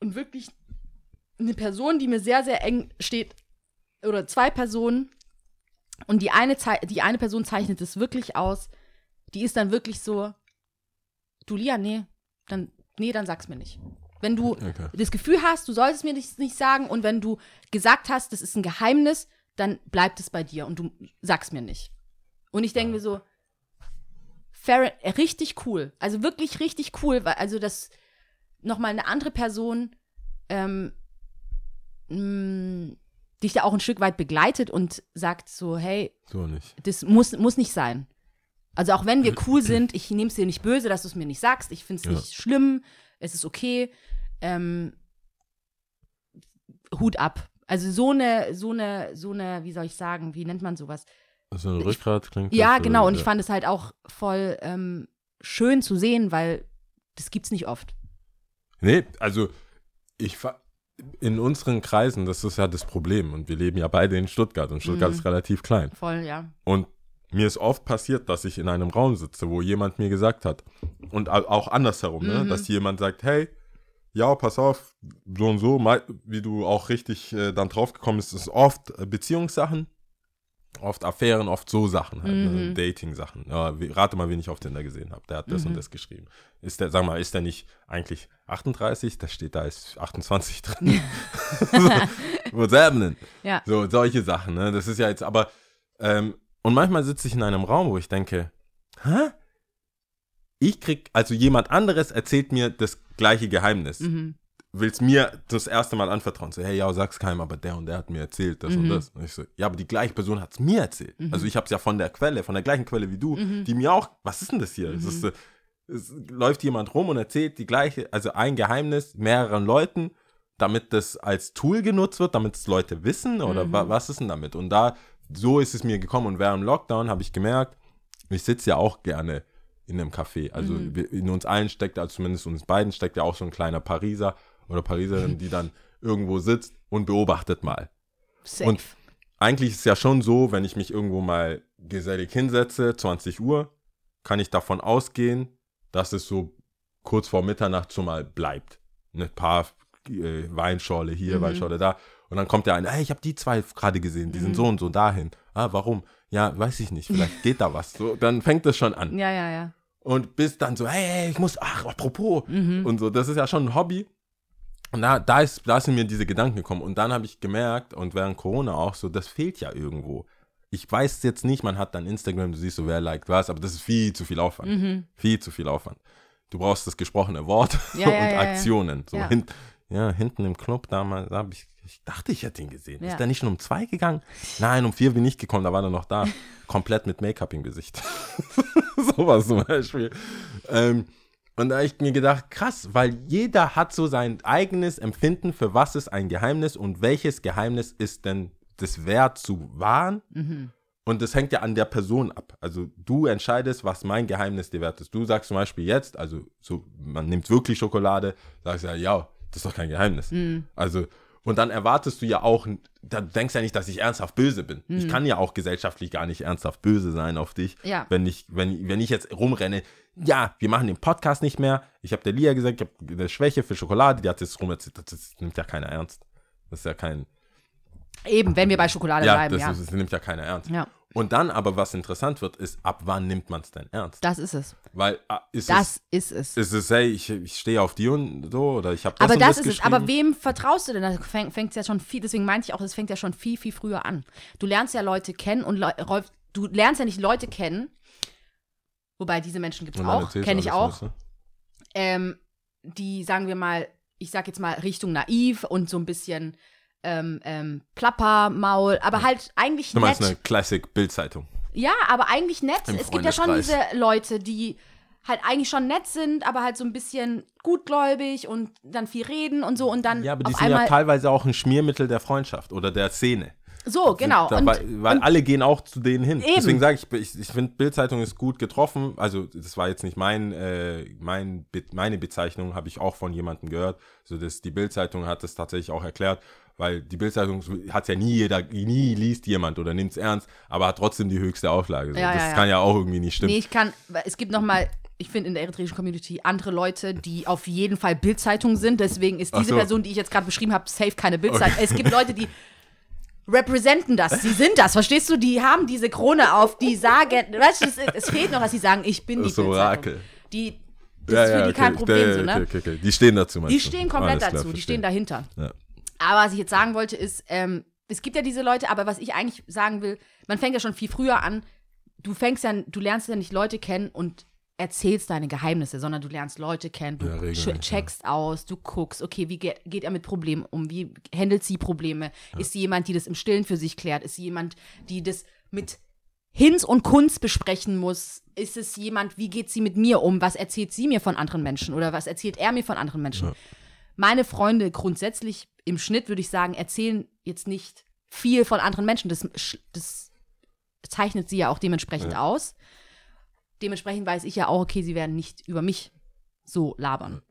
Und wirklich eine Person, die mir sehr, sehr eng steht, oder zwei Personen, und die eine, die eine Person zeichnet es wirklich aus, die ist dann wirklich so, du Lia, nee, dann, nee, dann sag's mir nicht. Wenn du Okay. das Gefühl hast, du solltest mir nicht, nicht sagen und wenn du gesagt hast, das ist ein Geheimnis, dann bleibt es bei dir und du sagst mir nicht. Und ich denke mir so, fair, äh, richtig cool. Also wirklich richtig cool, weil also das nochmal eine andere Person ähm, mh, dich da auch ein Stück weit begleitet und sagt so, hey, So das muss, muss nicht sein. Also auch wenn wir cool sind, ich nehme es dir nicht böse, dass du es mir nicht sagst. Ich finde es Ja. nicht schlimm. Es ist okay. Ähm, Hut ab. Also so eine, so eine, so eine, wie soll ich sagen, wie nennt man sowas? So ein Ich- Rückgrat klingt Ja, das, genau. Und ich fand es halt auch voll ähm, schön zu sehen, weil das gibt's nicht oft. Nee, also ich in unseren Kreisen, das ist ja das Problem. Und wir leben ja beide in Stuttgart und Stuttgart Mhm. ist relativ klein. Voll, ja. Und mir ist oft passiert, dass ich in einem Raum sitze, wo jemand mir gesagt hat, und au- auch andersherum, ne, Mhm. dass jemand sagt, hey, ja, pass auf, so und so, wie du auch richtig äh, dann draufgekommen bist, ist oft äh, Beziehungssachen. oft Affären, oft so Sachen, halt, Mhm. ne? Dating-Sachen. Ja, rate mal, wen ich auf Tinder gesehen habe. Der hat das Mhm. und das geschrieben. Ist der, sag mal, ist der nicht eigentlich 38? Da steht, da ist 28 drin. so, what's happening? Ja. So, solche Sachen, ne? Das ist ja jetzt, aber, ähm, und manchmal sitze ich in einem Raum, wo ich denke, hä? Ich krieg, also jemand anderes erzählt mir das gleiche Geheimnis. Mhm. Willst mir das erste Mal anvertrauen. So, hey, ja, sag's keinem, aber der und der hat mir erzählt, das und Mhm. das. Und ich so, ja, aber die gleiche Person hat's mir erzählt. Also ich hab's ja von der Quelle, von der gleichen Quelle wie du, Mhm. die mir auch, was ist denn das hier? Es, ist, äh, es läuft jemand rum und erzählt die gleiche, also ein Geheimnis mehreren Leuten, damit das als Tool genutzt wird, damit es Leute wissen oder Mhm. wa was ist denn damit? Und da, so ist es mir gekommen und während dem Lockdown habe ich gemerkt, ich sitze ja auch gerne in einem Café. Also Mhm. wir, in uns allen steckt, also zumindest uns beiden steckt ja auch so ein kleiner Pariser oder Pariserin, die dann irgendwo sitzt und beobachtet mal. Safe. Und eigentlich ist es ja schon so, wenn ich mich irgendwo mal gesellig hinsetze, 20 Uhr, kann ich davon ausgehen, dass es so kurz vor Mitternacht schon mal bleibt. Ein paar äh, Weinschorle hier, Mhm. Weinschorle da. Und dann kommt der eine, hey, ich habe die zwei gerade gesehen, die Mhm. sind so und so dahin. Ah, warum? Ja, weiß ich nicht, vielleicht geht da was. So, dann fängt es schon an. ja, ja, ja. Und bis dann so, hey, hey, ich muss, ach, apropos. Mhm. Und so, das ist ja schon ein Hobby. Und da, da, ist, da sind mir diese Gedanken gekommen. Und dann habe ich gemerkt, und während Corona auch so, das fehlt ja irgendwo. Ich weiß jetzt nicht, man hat dann Instagram, du siehst so, wer liked was, aber das ist viel zu viel Aufwand. Mhm. Viel zu viel Aufwand. Du brauchst das gesprochene Wort Ja, und ja. Aktionen. So Ja. hin, ja, hinten im Club damals, da habe ich, ich dachte, ich hätte ihn gesehen. Ja. Ist der nicht schon um zwei gegangen? Nein, um vier bin ich gekommen, da war er noch da. Komplett mit Make-up im Gesicht. Sowas zum Beispiel. Ähm, und da habe ich mir gedacht, krass, weil jeder hat so sein eigenes Empfinden, für was ist ein Geheimnis und welches Geheimnis ist denn das wert zu wahren. Mhm. Und das hängt ja an der Person ab. Also du entscheidest, was mein Geheimnis dir wert ist. Du sagst zum Beispiel jetzt, also so, man nimmt wirklich Schokolade, sagst ja, ja, das ist doch kein Geheimnis. Mhm. Also, und dann erwartest du ja auch, da denkst ja nicht, dass ich ernsthaft böse bin. Ich kann ja auch gesellschaftlich gar nicht ernsthaft böse sein auf dich. Mhm. Ja. Wenn ich, wenn, wenn ich jetzt rumrenne, ja, wir machen den Podcast nicht mehr. Ich habe der Lia gesagt, ich habe eine Schwäche für Schokolade, die hat jetzt rum, das, das nimmt ja keiner ernst. Das ist ja kein, Eben, wenn wir bei Schokolade ja, bleiben, das, ja. Ist, das nimmt ja keiner ernst. ja, Und dann aber, was interessant wird, ist, ab wann nimmt man es denn ernst? das ist es. Weil ah, ist Das ist es. es, ist es, hey, ich, ich stehe auf die und so, oder ich habe das aber und das das ist es. Aber wem vertraust du denn? Da fängt es ja schon viel, deswegen meinte ich auch, das fängt ja schon viel, viel früher an. Du lernst ja Leute kennen und Rolf, du lernst ja nicht Leute kennen, wobei diese Menschen gibt es auch, kenne ich auch, ähm, die, sagen wir mal, ich sag jetzt mal Richtung naiv und so ein bisschen ähm, ähm, Plappermaul, aber halt eigentlich Du meinst nett. eine Classic-Bildzeitung. Ja, aber eigentlich nett. Im es gibt ja schon diese. Leute, die halt eigentlich schon nett sind, aber halt so ein bisschen gutgläubig und dann viel reden und so und dann Ja, aber die auf sind ja teilweise auch ein Schmiermittel der Freundschaft oder der Szene. So genau Da, und, weil weil und alle gehen auch zu denen hin. Eben. Deswegen sage ich, ich, ich finde, Bildzeitung ist gut getroffen. Also, das war jetzt nicht mein, äh, mein, meine Bezeichnung, habe ich auch von jemandem gehört. Also, das, die Bildzeitung hat das tatsächlich auch erklärt, weil die Bildzeitung hat ja nie jeder, nie liest jemand oder nimmt es ernst, aber hat trotzdem die höchste Auflage. So. Ja, das ja, ja. kann ja auch irgendwie nicht stimmen. nee, ich kann es gibt noch mal ich finde in der eritreischen Community andere Leute, die auf jeden Fall Bildzeitung sind. Deswegen ist diese so. Person, die ich jetzt gerade beschrieben habe, safe keine Bildzeitung. Es gibt Leute, die representen das. Sie sind das, verstehst du? Die haben diese Krone auf, die sagen, weißt du, es, es fehlt noch, dass sie sagen, ich bin die Das. Orakel. Die das ist für die kein Problem, okay, so, ne? okay, okay, okay. Die stehen dazu, meinst Die stehen komplett dazu, die verstehe. stehen dahinter. Ja. Aber was ich jetzt sagen wollte, ist, ähm, es gibt ja diese Leute, aber was ich eigentlich sagen will, man fängt ja schon viel früher an. Du fängst ja, du lernst ja nicht Leute kennen und erzählst deine Geheimnisse, sondern du lernst Leute kennen, du Ja, checkst aus, du guckst, okay, wie geht, geht er mit Problemen um, wie handelt sie Probleme? Ist sie jemand, die das im Stillen für sich klärt? Ist sie jemand, die das mit Hinz und Kunst besprechen muss? Ist es jemand, wie geht sie mit mir um? Was erzählt sie mir von anderen Menschen oder was erzählt er mir von anderen Menschen? Meine Freunde grundsätzlich im Schnitt würde ich sagen, erzählen jetzt nicht viel von anderen Menschen. Das, das zeichnet sie ja auch dementsprechend aus. Dementsprechend weiß ich ja auch, okay, sie werden nicht über mich so labern.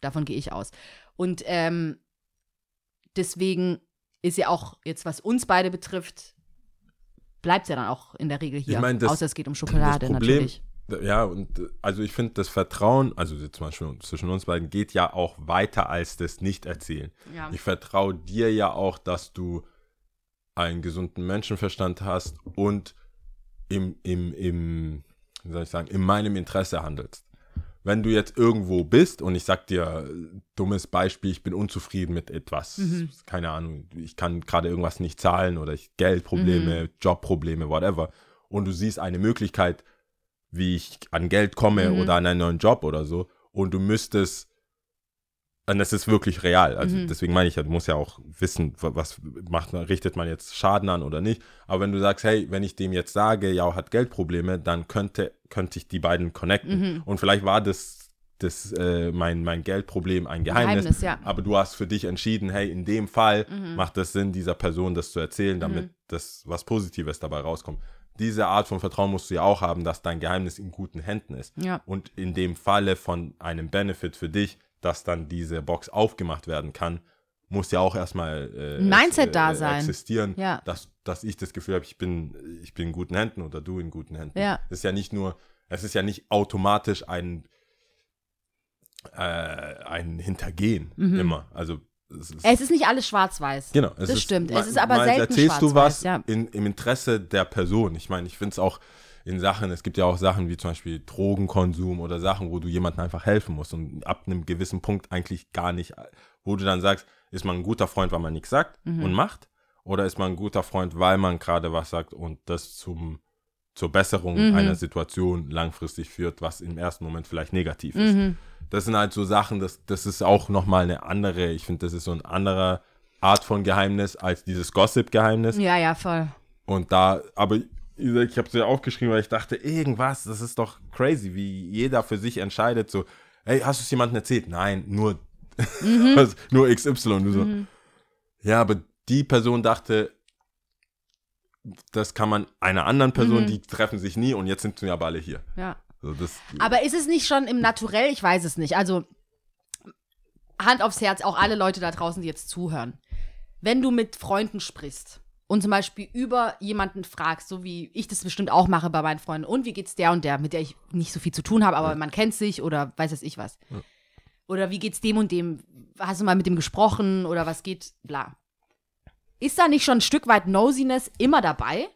Davon gehe ich aus. Und ähm, deswegen ist ja auch jetzt, was uns beide betrifft, bleibt ja dann auch in der Regel hier. Ich mein, das- Außer es geht um Schokolade, Problem, natürlich. Ja, und also ich finde, das Vertrauen, also zum Beispiel zwischen uns beiden, geht ja auch weiter als das Nicht-Erzählen. Ja. Ich vertraue dir ja auch, dass du einen gesunden Menschenverstand hast und im, im, im, wie soll ich sagen, in meinem Interesse handelst. Wenn du jetzt irgendwo bist und ich sag dir, dummes Beispiel, ich bin unzufrieden mit etwas, keine Ahnung, ich kann gerade irgendwas nicht zahlen oder ich Geldprobleme, Jobprobleme, whatever, und du siehst eine Möglichkeit, wie ich an Geld komme oder an einen neuen Job oder so, und du müsstest und das ist wirklich real. Also deswegen meine ich ja, du musst ja auch wissen, wa- was macht man, richtet man jetzt Schaden an oder nicht. Aber wenn du sagst, hey, wenn ich dem jetzt sage, ja, hat Geldprobleme, dann könnte, könnte ich die beiden connecten. Und vielleicht war das, das äh, mein, mein Geldproblem ein Geheimnis. Geheimnis, ja. Aber du hast für dich entschieden, hey, in dem Fall macht es Sinn, dieser Person das zu erzählen, damit das was Positives dabei rauskommt. Diese Art von Vertrauen musst du ja auch haben, dass dein Geheimnis in guten Händen ist. Ja. Und in dem Falle von einem Benefit für dich, dass dann diese Box aufgemacht werden kann, muss ja auch erstmal äh, Mindset ex- da sein. existieren, Ja. dass, dass ich das Gefühl habe, ich bin, ich bin in guten Händen oder du in guten Händen. Ja. Es ist ja nicht nur, es ist ja nicht automatisch ein, äh, ein Hintergehen immer. Also es ist, Es ist nicht alles schwarz-weiß. Genau, es das ist, stimmt. Es ist aber mal selten erzählst du was ja. in, im Interesse der Person. Ich meine, ich finde es auch in Sachen, es gibt ja auch Sachen wie zum Beispiel Drogenkonsum oder Sachen, wo du jemandem einfach helfen musst und ab einem gewissen Punkt eigentlich gar nicht, wo du dann sagst, ist man ein guter Freund, weil man nichts sagt Mhm. und macht oder ist man ein guter Freund, weil man gerade was sagt und das zum zur Besserung Mhm. einer Situation langfristig führt, was im ersten Moment vielleicht negativ ist. Mhm. Das sind halt so Sachen, das, das ist auch nochmal eine andere, ich finde, das ist so eine andere Art von Geheimnis als dieses Gossip-Geheimnis. Ja, ja, voll. Und da, aber ich habe es ja aufgeschrieben, weil ich dachte, irgendwas, das ist doch crazy, wie jeder für sich entscheidet, so, hey, hast du es jemandem erzählt? Nein, nur, was, nur XY. Und so, ja, aber die Person dachte, das kann man einer anderen Person, die treffen sich nie und jetzt sind wir aber alle hier. Ja. So, das, Aber ist es nicht schon im Naturell? Ich weiß es nicht. Also, Hand aufs Herz, auch alle Leute da draußen, die jetzt zuhören. Wenn du mit Freunden sprichst und zum Beispiel über jemanden fragst, so wie ich das bestimmt auch mache bei meinen Freunden, und wie geht's der und der, mit der ich nicht so viel zu tun habe, aber man kennt sich oder weiß es ich was. Oder wie geht's dem und dem? Hast du mal mit dem gesprochen oder was geht? Bla. Ist da nicht schon ein Stück weit Nosiness immer dabei?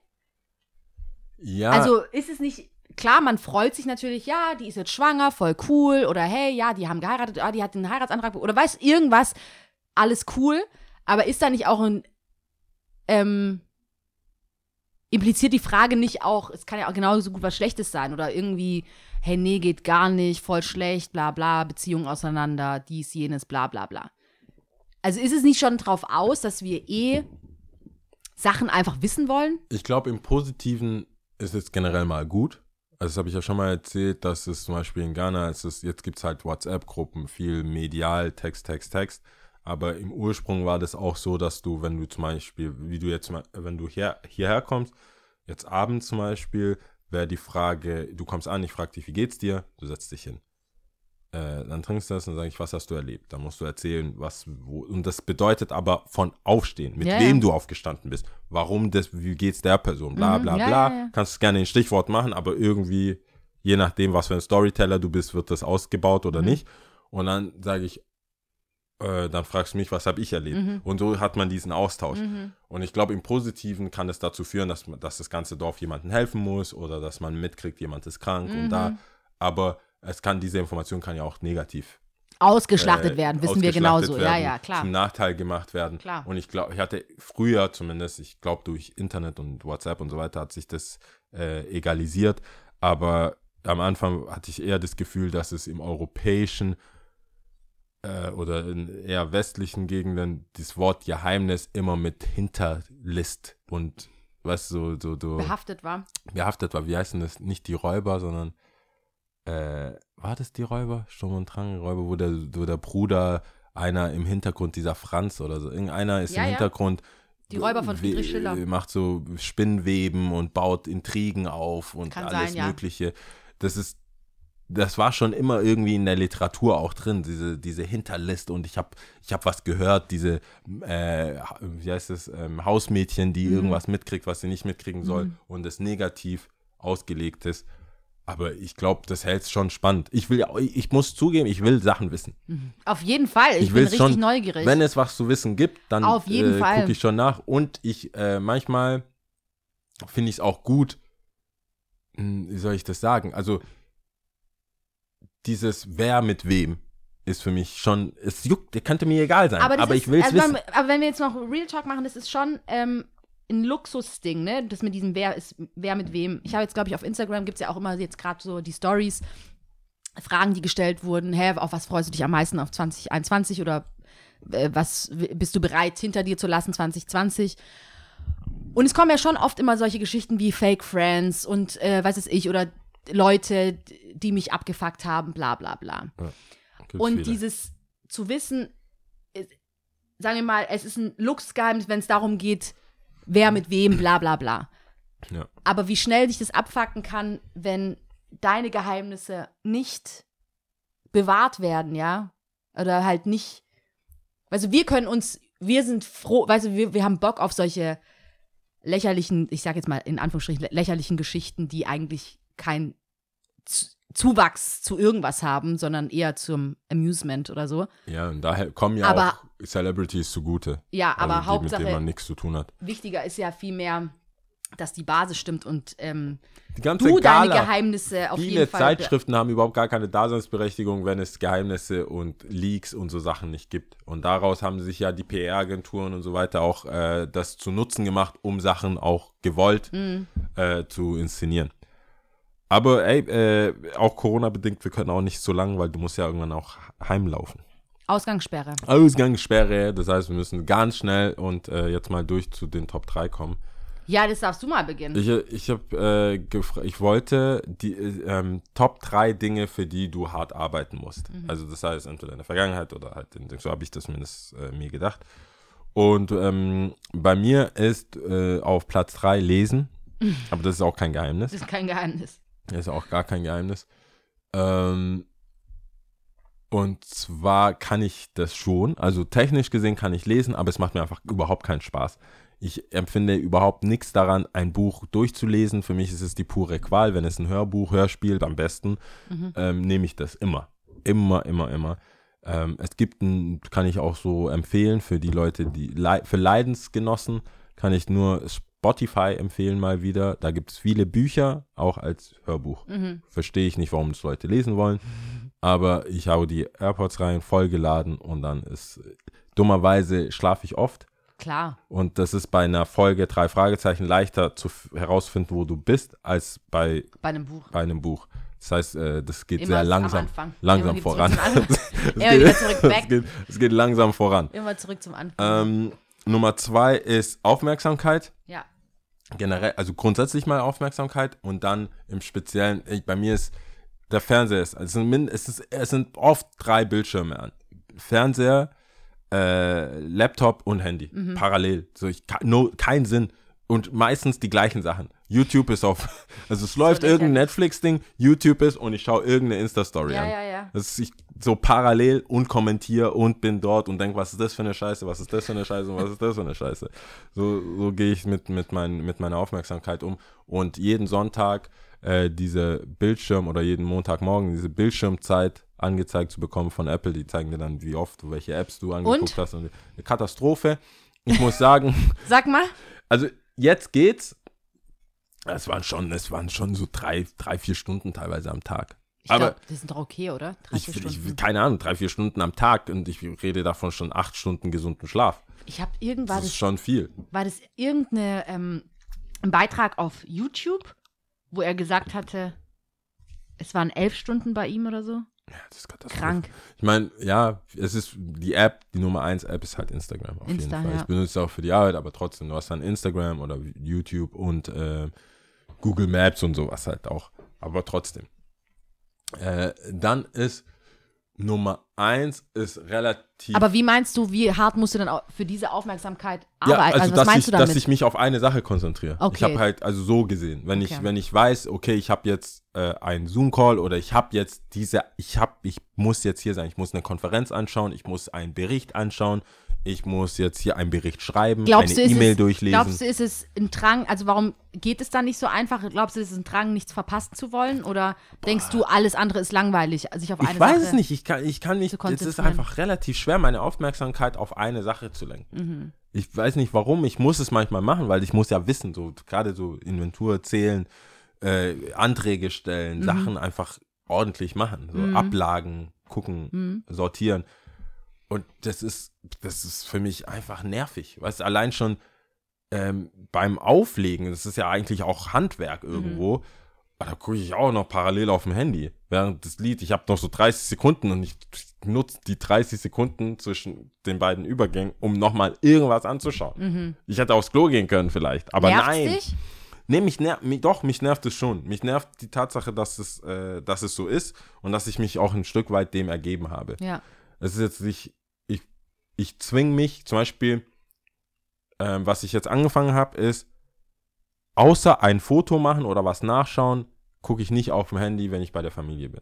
ja, Also ist es nicht, klar, man freut sich natürlich, ja, die ist jetzt schwanger, voll cool. Oder hey, ja, die haben geheiratet, ah, die hat einen Heiratsantrag, oder weiß irgendwas, alles cool. Aber ist da nicht auch ein, ähm, impliziert die Frage nicht auch, es kann ja auch genauso gut was Schlechtes sein oder irgendwie, hey, nee, geht gar nicht, voll schlecht, bla bla, Beziehung auseinander, dies, jenes, bla bla bla. Also ist es nicht schon drauf aus, dass wir eh Sachen einfach wissen wollen? Ich glaube, im Positiven ist es generell mal gut. Also das habe ich ja schon mal erzählt, dass es zum Beispiel in Ghana, es ist, jetzt gibt es halt WhatsApp-Gruppen, viel medial, Text, Text, Text. Aber im Ursprung war das auch so, dass du, wenn du zum Beispiel, wie du jetzt, wenn du hier, hierher kommst, jetzt abends zum Beispiel, wäre die Frage, du kommst an, ich frage dich, wie geht's dir? Du setzt dich hin. Äh, dann trinkst du das und sage ich, was hast du erlebt? Dann musst du erzählen, was, wo. Und das bedeutet aber von Aufstehen, mit Ja, wem ja. du aufgestanden bist, warum das, wie geht's der Person, bla Mhm, bla ja, bla. Kannst gerne in Stichwort machen, aber irgendwie, je nachdem, was für ein Storyteller du bist, wird das ausgebaut Mhm. oder nicht. Und dann sage ich, äh, dann fragst du mich, was habe ich erlebt? Mhm. Und so hat man diesen Austausch. Und ich glaube, im Positiven kann es dazu führen, dass, man- dass das ganze Dorf jemandem helfen muss oder dass man mitkriegt, jemand ist krank und Mhm. da. Aber es kann, diese Information kann ja auch negativ Ausgeschlachtet äh, werden, wissen wir ausgeschlachtet genauso. Ja, werden, ja, klar. Zum Nachteil gemacht werden. Klar. Und ich glaube, ich hatte früher zumindest, ich glaube, durch Internet und WhatsApp und so weiter hat sich das äh, egalisiert. Aber am Anfang hatte ich eher das Gefühl, dass es im europäischen äh, oder in eher westlichen Gegenden das Wort Geheimnis immer mit Hinterlist und du, so, so, so Behaftet war. behaftet war. Wie heißen das? Nicht die Räuber, sondern äh, war das die Räuber? Sturm und Drang Räuber, wo der, wo der Bruder einer im Hintergrund, dieser Franz oder so, irgendeiner ist Ja, im ja. Hintergrund. Die Räuber von Friedrich Schiller. Macht so Spinnweben und baut Intrigen auf und Kann alles sein, ja. Mögliche. Das ist, das war schon immer irgendwie in der Literatur auch drin, diese, diese Hinterlist und ich habe ich hab was gehört, diese, äh, wie heißt es, ähm, Hausmädchen, die Mhm. irgendwas mitkriegt, was sie nicht mitkriegen soll und es negativ ausgelegt ist. Aber ich glaube, das hält schon spannend. Ich will, ich muss zugeben, ich will Sachen wissen. Auf jeden Fall. Ich, bin will's richtig neugierig. Wenn es was zu wissen gibt, dann Auf jeden äh, gucke ich schon nach. Und ich äh, manchmal finde ich es auch gut, hm, wie soll ich das sagen? Also dieses Wer mit wem ist für mich schon, es juckt, der könnte mir egal sein, aber, das ist, ich will es also wissen. wenn, aber wenn wir jetzt noch Real Talk machen, das ist schon ähm, ein Luxusding, ne? Das mit diesem Wer ist, wer mit wem. Ich habe jetzt, glaube ich, auf Instagram gibt es ja auch immer jetzt gerade so die Stories, Fragen, die gestellt wurden. Hä, auf was freust du dich am meisten auf 2021 oder äh, was bist du bereit hinter dir zu lassen 2020? Und es kommen ja schon oft immer solche Geschichten wie Fake Friends und äh, was weiß ich oder Leute, die mich abgefuckt haben, bla bla bla. Gibt's Und viele. dieses zu wissen, sagen wir mal, es ist ein Luxusgeheimnis, wenn es darum geht, wer mit wem, bla bla bla. ja. Aber wie schnell sich das abfacken kann, wenn deine Geheimnisse nicht bewahrt werden, ja? Oder halt nicht. Also wir können uns, wir sind froh, weißt du, wir, wir haben Bock auf solche lächerlichen, ich sag jetzt mal in Anführungsstrichen, lä- lächerlichen Geschichten, die eigentlich kein Zuwachs zu irgendwas haben, sondern eher zum Amusement oder so. ja, und daher kommen ja Aber- auch Celebrities zugute. Ja, aber also die, mit denen Hauptsache, man nichts zu tun hat. wichtiger ist ja vielmehr, dass die Basis stimmt und ähm, Die ganze du deine Gala, Geheimnisse auf Viele jeden Fall. Zeitschriften haben überhaupt gar keine Daseinsberechtigung, wenn es Geheimnisse und Leaks und so Sachen nicht gibt. Und daraus haben sich ja die PR-Agenturen und so weiter auch äh, das zu Nutzen gemacht, um Sachen auch gewollt Mhm. äh, zu inszenieren. Aber ey, äh, auch Corona-bedingt, wir können auch nicht so lange, weil du musst ja irgendwann auch heimlaufen. Ausgangssperre. Ausgangssperre, das heißt, wir müssen ganz schnell und äh, jetzt mal durch zu den Top 3 kommen. Ja, das darfst du mal beginnen. Ich, ich habe äh, ich wollte die äh, ähm, Top 3 Dinge, für die du hart arbeiten musst. Also das heißt entweder in der Vergangenheit oder halt in, so habe ich das zumindest äh, mir gedacht. Und ähm, bei mir ist äh, auf Platz 3 Lesen, aber das ist auch kein Geheimnis. Das ist kein Geheimnis. Das ist auch gar kein Geheimnis. Ähm, und zwar kann ich das schon, also technisch gesehen kann ich lesen, aber es macht mir einfach überhaupt keinen Spaß. Ich empfinde überhaupt nichts daran, ein Buch durchzulesen. Für mich ist es die pure Qual. Wenn es ein Hörbuch, Hörspiel am besten, ähm, nehme ich das immer. Immer, immer, immer. Ähm, es gibt ein, kann ich auch so empfehlen für die Leute, die für Leidensgenossen, kann ich nur Spotify empfehlen mal wieder. Da gibt es viele Bücher, auch als Hörbuch. Verstehe ich nicht, warum das Leute lesen wollen. Aber ich habe die AirPods rein, vollgeladen und dann ist dummerweise schlafe ich oft. Klar. Und das ist bei einer Folge drei Fragezeichen leichter zu herausfinden, wo du bist, als bei, Bei einem Buch. bei einem Buch. Das heißt, äh, das geht Immer sehr am langsam, langsam voran. es geht langsam voran. Immer zurück zum Anfang. Ähm, Nummer zwei ist Aufmerksamkeit. ja. Generell, also grundsätzlich mal Aufmerksamkeit und dann im Speziellen, ich, bei mir ist der Fernseher ist, also es, ist, es sind oft drei Bildschirme an. Fernseher, äh, Laptop und Handy. Mhm. Parallel. So, ich, no, kein Sinn. Und meistens die gleichen Sachen. YouTube ist auf, also es läuft lächerlich. irgendein Netflix-Ding, YouTube ist und ich schaue irgendeine Insta-Story Ja, an. ja, ja. Das ist ich so parallel und kommentiere und bin dort und denke, was ist das für eine Scheiße, was ist das für eine Scheiße und was ist das für eine Scheiße. So, so gehe ich mit, mit, mein, mit meiner Aufmerksamkeit um. Und jeden Sonntag äh, diese Bildschirm oder jeden Montagmorgen diese Bildschirmzeit angezeigt zu bekommen von Apple, die zeigen dir dann, wie oft, welche Apps du angeguckt Und? hast. Und eine Katastrophe. Ich muss sagen, Sag mal. also jetzt geht's. Es waren schon, es waren schon so drei, drei, vier Stunden teilweise am Tag. Ich Aber glaube, das sind doch okay, oder? Drei, ich, vier ich, Stunden. keine Ahnung, drei, vier Stunden am Tag und ich rede davon schon acht Stunden gesunden Schlaf. Ich habe irgendwann, Das ist schon viel. war das irgendeine, ähm, Beitrag auf YouTube, wo er gesagt hatte, es waren elf Stunden bei ihm oder so? Ja, das ist Katastrophe. Krank. Ich meine, ja, es ist die App, die Nummer eins App ist halt Instagram auf Insta, jeden Fall. ja. Ich benutze es auch für die Arbeit, aber trotzdem, du hast dann Instagram oder YouTube und äh, Google Maps und sowas halt auch. Aber trotzdem. Äh, dann ist Nummer eins ist relativ. Aber wie meinst du, wie hart musst du dann für diese Aufmerksamkeit Ja, arbeiten? also, Also, was dass, meinst ich, du damit? dass ich mich auf eine Sache konzentriere. Okay. Ich habe halt, also so gesehen, wenn ich, Okay. wenn ich weiß, okay, ich habe jetzt äh, einen Zoom-Call oder ich habe jetzt diese, ich habe, ich muss jetzt hier sein, ich muss eine Konferenz anschauen, ich muss einen Bericht anschauen, ich muss jetzt hier einen Bericht schreiben, Glaubst eine E-Mail es, durchlesen. glaubst du, ist es ein Drang, also warum geht es dann nicht so einfach? Glaubst du, ist es ein Drang, nichts verpassen zu wollen? Oder denkst du, alles andere ist langweilig, sich auf eine ich weiß Sache es nicht, ich kann, ich kann mich, zu es ist einfach relativ schwer, meine Aufmerksamkeit auf eine Sache zu lenken. Mhm. Ich weiß nicht warum, ich muss es manchmal machen, weil ich muss ja wissen, so gerade so Inventur zählen, äh, Anträge stellen, Mhm. Sachen einfach ordentlich machen, so Ablagen gucken, Mhm. sortieren. Und das ist, das ist für mich einfach nervig. Weißt du, allein schon ähm, beim Auflegen, das ist ja eigentlich auch Handwerk irgendwo. aber Da gucke ich auch noch parallel auf dem Handy. Während das Lied, ich habe noch so 30 Sekunden und ich nutze die 30 Sekunden zwischen den beiden Übergängen, um nochmal irgendwas anzuschauen. Ich hätte aufs Klo gehen können vielleicht, aber Nervt's nein. dich? Nee, mich nervt, mich, doch, mich nervt es schon. Mich nervt die Tatsache, dass es, äh, dass es so ist und dass ich mich auch ein Stück weit dem ergeben habe. Ja. Es ist jetzt nicht, ich, ich zwing mich, zum Beispiel, ähm, was ich jetzt angefangen habe, ist, außer ein Foto machen oder was nachschauen, gucke ich nicht auf dem Handy, wenn ich bei der Familie bin.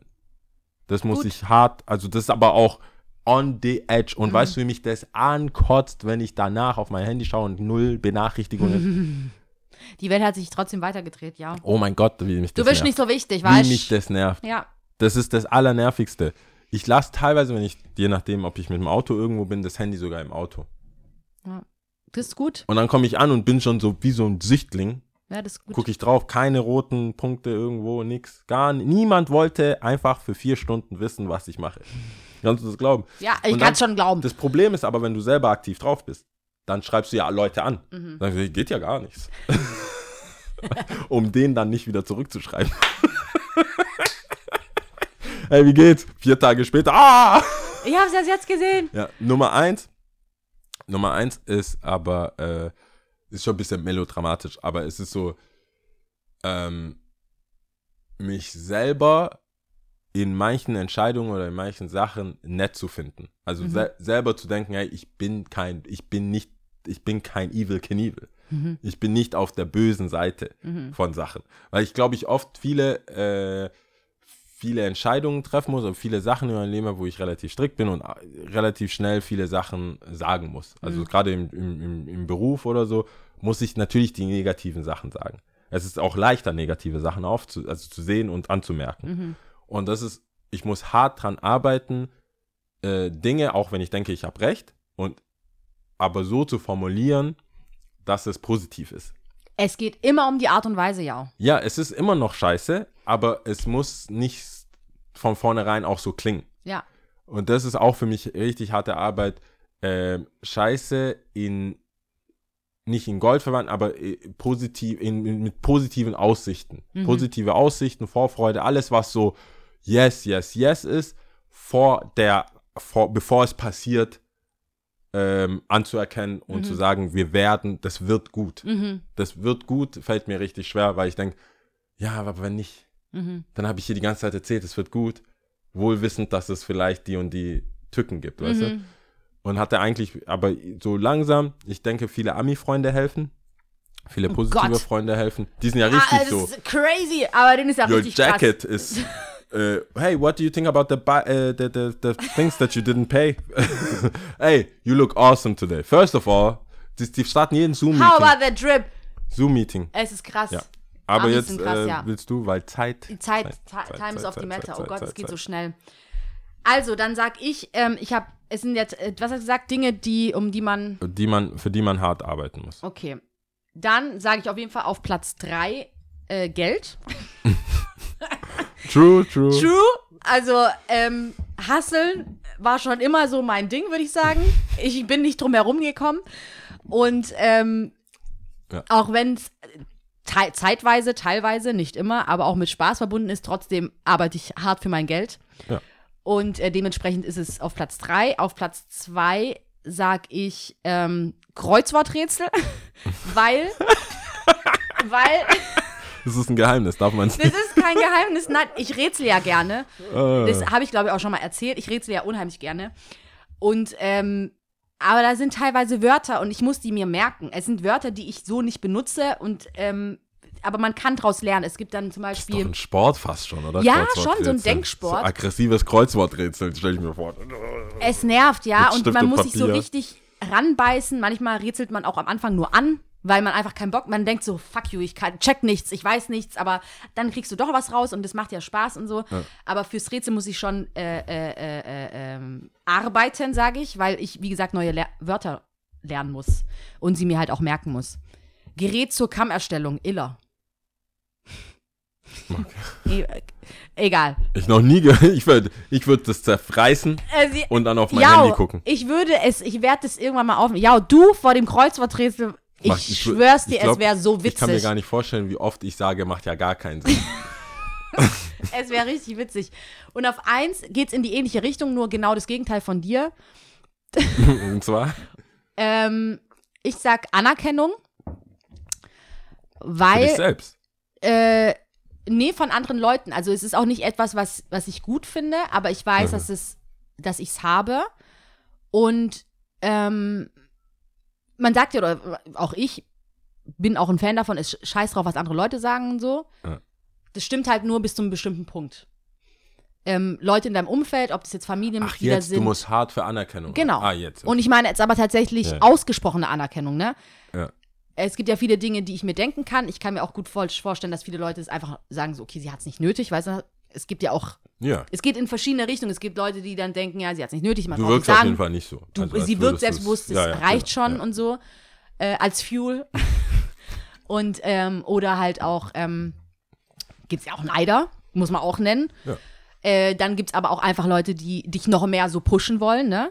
Das muss Gut. ich hart, also das ist aber auch on the edge. Und weißt du, wie mich das ankotzt, wenn ich danach auf mein Handy schaue und null Benachrichtigungen. Die Welt hat sich trotzdem weitergedreht, ja. oh mein Gott, wie mich Du das bist nervt. nicht so wichtig, wie weißt mich das nervt. Ja. Das ist das Allernervigste. Ich lasse teilweise, wenn ich, je nachdem, ob ich mit dem Auto irgendwo bin, das Handy sogar im Auto. Das ist gut. Und dann komme ich an und bin schon so wie so ein Sichtling. Ja, das ist gut. Gucke ich drauf, keine roten Punkte irgendwo, nix. Gar ni- niemand wollte einfach für vier Stunden wissen, was ich mache. Kannst du das glauben? Ja, ich kann es schon glauben. Das Problem ist aber, wenn du selber aktiv drauf bist, dann schreibst du ja Leute an. Mhm. Dann sagst du, geht ja gar nichts. um den dann nicht wieder zurückzuschreiben. hey, wie geht's? Vier Tage später. Ah! Ich habe es erst jetzt gesehen. Ja, Nummer eins. Nummer eins ist aber, äh, ist schon ein bisschen melodramatisch, aber es ist so, ähm, mich selber in manchen Entscheidungen oder in manchen Sachen nett zu finden. Also sel selber zu denken, hey, ich bin kein, ich bin nicht, ich bin kein Evil Knievel. Ich bin nicht auf der bösen Seite von Sachen. Weil ich glaube, ich oft viele, äh, viele Entscheidungen treffen muss und viele Sachen in meinem Leben, wo ich relativ strikt bin und äh, relativ schnell viele Sachen sagen muss. Also gerade im, im, im, Beruf oder so, muss ich natürlich die negativen Sachen sagen. Es ist auch leichter, negative Sachen aufzu also zu sehen und anzumerken. Und das ist, ich muss hart dran arbeiten, äh, Dinge, auch wenn ich denke, ich habe recht, und aber so zu formulieren, dass es positiv ist. Es geht immer um die Art und Weise, ja. Ja, es ist immer noch scheiße, aber es muss nicht von vornherein auch so klingen. Ja. Und das ist auch für mich richtig harte Arbeit. Ähm, Scheiße in nicht in Gold verwandt, aber äh, positiv in, in, mit positiven Aussichten. Positive Aussichten, Vorfreude, alles was so yes, yes, yes ist, vor der, vor, bevor es passiert, ähm, anzuerkennen und zu sagen, wir werden, das wird gut. Das wird gut, fällt mir richtig schwer, weil ich denke, ja, aber wenn nicht, dann habe ich hier die ganze Zeit erzählt, es wird gut, wohl wissend, dass es vielleicht die und die Tücken gibt, weißt du? Und hatte eigentlich, aber so langsam, ich denke, viele Ami-Freunde helfen, viele positive Oh. Freunde helfen. Die sind ja richtig ah, das so. ist crazy, aber den ist ja Your richtig jacket is. Uh, hey, what do you think about the, uh, the, the the things that you didn't pay? hey, you look awesome today. First of all, die, die starten jeden krass. How Zoom-Meeting. about the drip? Zoom-Meeting. Es ist krass. Ja. Aber Amis jetzt krass, äh, ja. willst du, weil Zeit. Die Zeit, Zeit, Ti- Time is Zeit, of the Zeit, matter. Zeit, oh Gott, Zeit, es geht so Zeit. schnell. Also, dann sag ich, ähm, ich habe, es sind jetzt, äh, was hast du gesagt, Dinge, die, um die man, Die man, für die man hart arbeiten muss. okay. Dann sage ich auf jeden Fall auf Platz 3 äh, Geld. True, true. True. Also, ähm, Hasseln war schon immer so mein Ding, würde ich sagen. Ich bin nicht drum herum gekommen. Und ähm, Ja. auch wenn es te zeitweise, teilweise, nicht immer, aber auch mit Spaß verbunden ist, trotzdem arbeite ich hart für mein Geld. Ja. Und äh, dementsprechend ist es auf Platz 3. Auf Platz 2 sag ich ähm, Kreuzworträtsel, weil, weil Das ist ein Geheimnis, darf man das ist kein Geheimnis. Nein, ich rätsel ja gerne. äh, Das habe ich, glaube ich, auch schon mal erzählt. Ich rätsel ja unheimlich gerne. Und, ähm, aber da sind teilweise Wörter und ich muss die mir merken. Es sind Wörter, die ich so nicht benutze und, ähm, aber man kann daraus lernen. Es gibt dann zum Das ist doch Beispiel. ein Sport fast schon, oder? Ja, schon, so ein. Denksport. So aggressives Kreuzworträtsel, stelle ich mir vor. Es nervt, ja. Und man muss sich so Papier. richtig ranbeißen. Manchmal rätselt man auch am Anfang nur an, weil man einfach keinen Bock, man denkt so, fuck you, ich kann, check nichts, ich weiß nichts, aber dann kriegst du doch was raus und das macht ja Spaß und so. Aber fürs Rätsel muss ich schon äh, äh, äh, äh, ähm, arbeiten, sage ich, weil ich, wie gesagt, neue Ler Wörter lernen muss und sie mir halt auch merken muss. Gerät zur Kammerstellung, Iller. E egal. Ich noch nie gehört. Ich würde ich würd das zerfreißen sie- und dann auf mein Ja, Handy gucken. Ich würde es, ich werde es irgendwann mal auf. Ja, du vor dem Kreuzworträtsel, Macht- ich wür- schwör's dir, ich glaub, es wäre so Ich kann mir witzig. gar nicht vorstellen, wie oft ich sage, macht ja gar keinen Sinn. Es wäre richtig witzig. Und auf eins geht's in die ähnliche Richtung, nur genau das Gegenteil von dir. und zwar Ähm, ich sag Anerkennung, für dich weil, selbst. äh, nee, von anderen Leuten. Also es ist auch nicht etwas, was, was ich gut finde, aber ich weiß, Mhm. dass es, dass ich's habe. Und ähm, man sagt ja, oder auch ich bin auch ein Fan davon, es scheiß drauf, was andere Leute sagen und so. Ja. Das stimmt halt nur bis zu einem bestimmten Punkt. Ähm, Leute in deinem Umfeld, ob das jetzt Ach, Familienmitglieder jetzt, sind. du musst hart für Anerkennung. Genau. Ah, jetzt. Und ich meine jetzt aber tatsächlich Ja. ausgesprochene Anerkennung, ne? Ja. Es gibt ja viele Dinge, die ich mir denken kann. Ich kann mir auch gut vorstellen, dass viele Leute es einfach sagen, so, okay, sie hat es nicht nötig, weißt du? Es gibt ja auch, ja. es geht in verschiedene Richtungen. Es gibt Leute, die dann denken, ja, sie hat es nicht nötig, man Du wirkst nicht auf sagen. jeden Fall nicht so. Du, Also, als sie wirkt selbstbewusst, das Ja, ja, reicht genau, schon ja. und so äh, als Fuel. und ähm, oder halt auch, ähm, gibt es ja auch Neider, muss man auch nennen. Ja. Äh, dann gibt es aber auch einfach Leute, die dich noch mehr so pushen wollen, ne?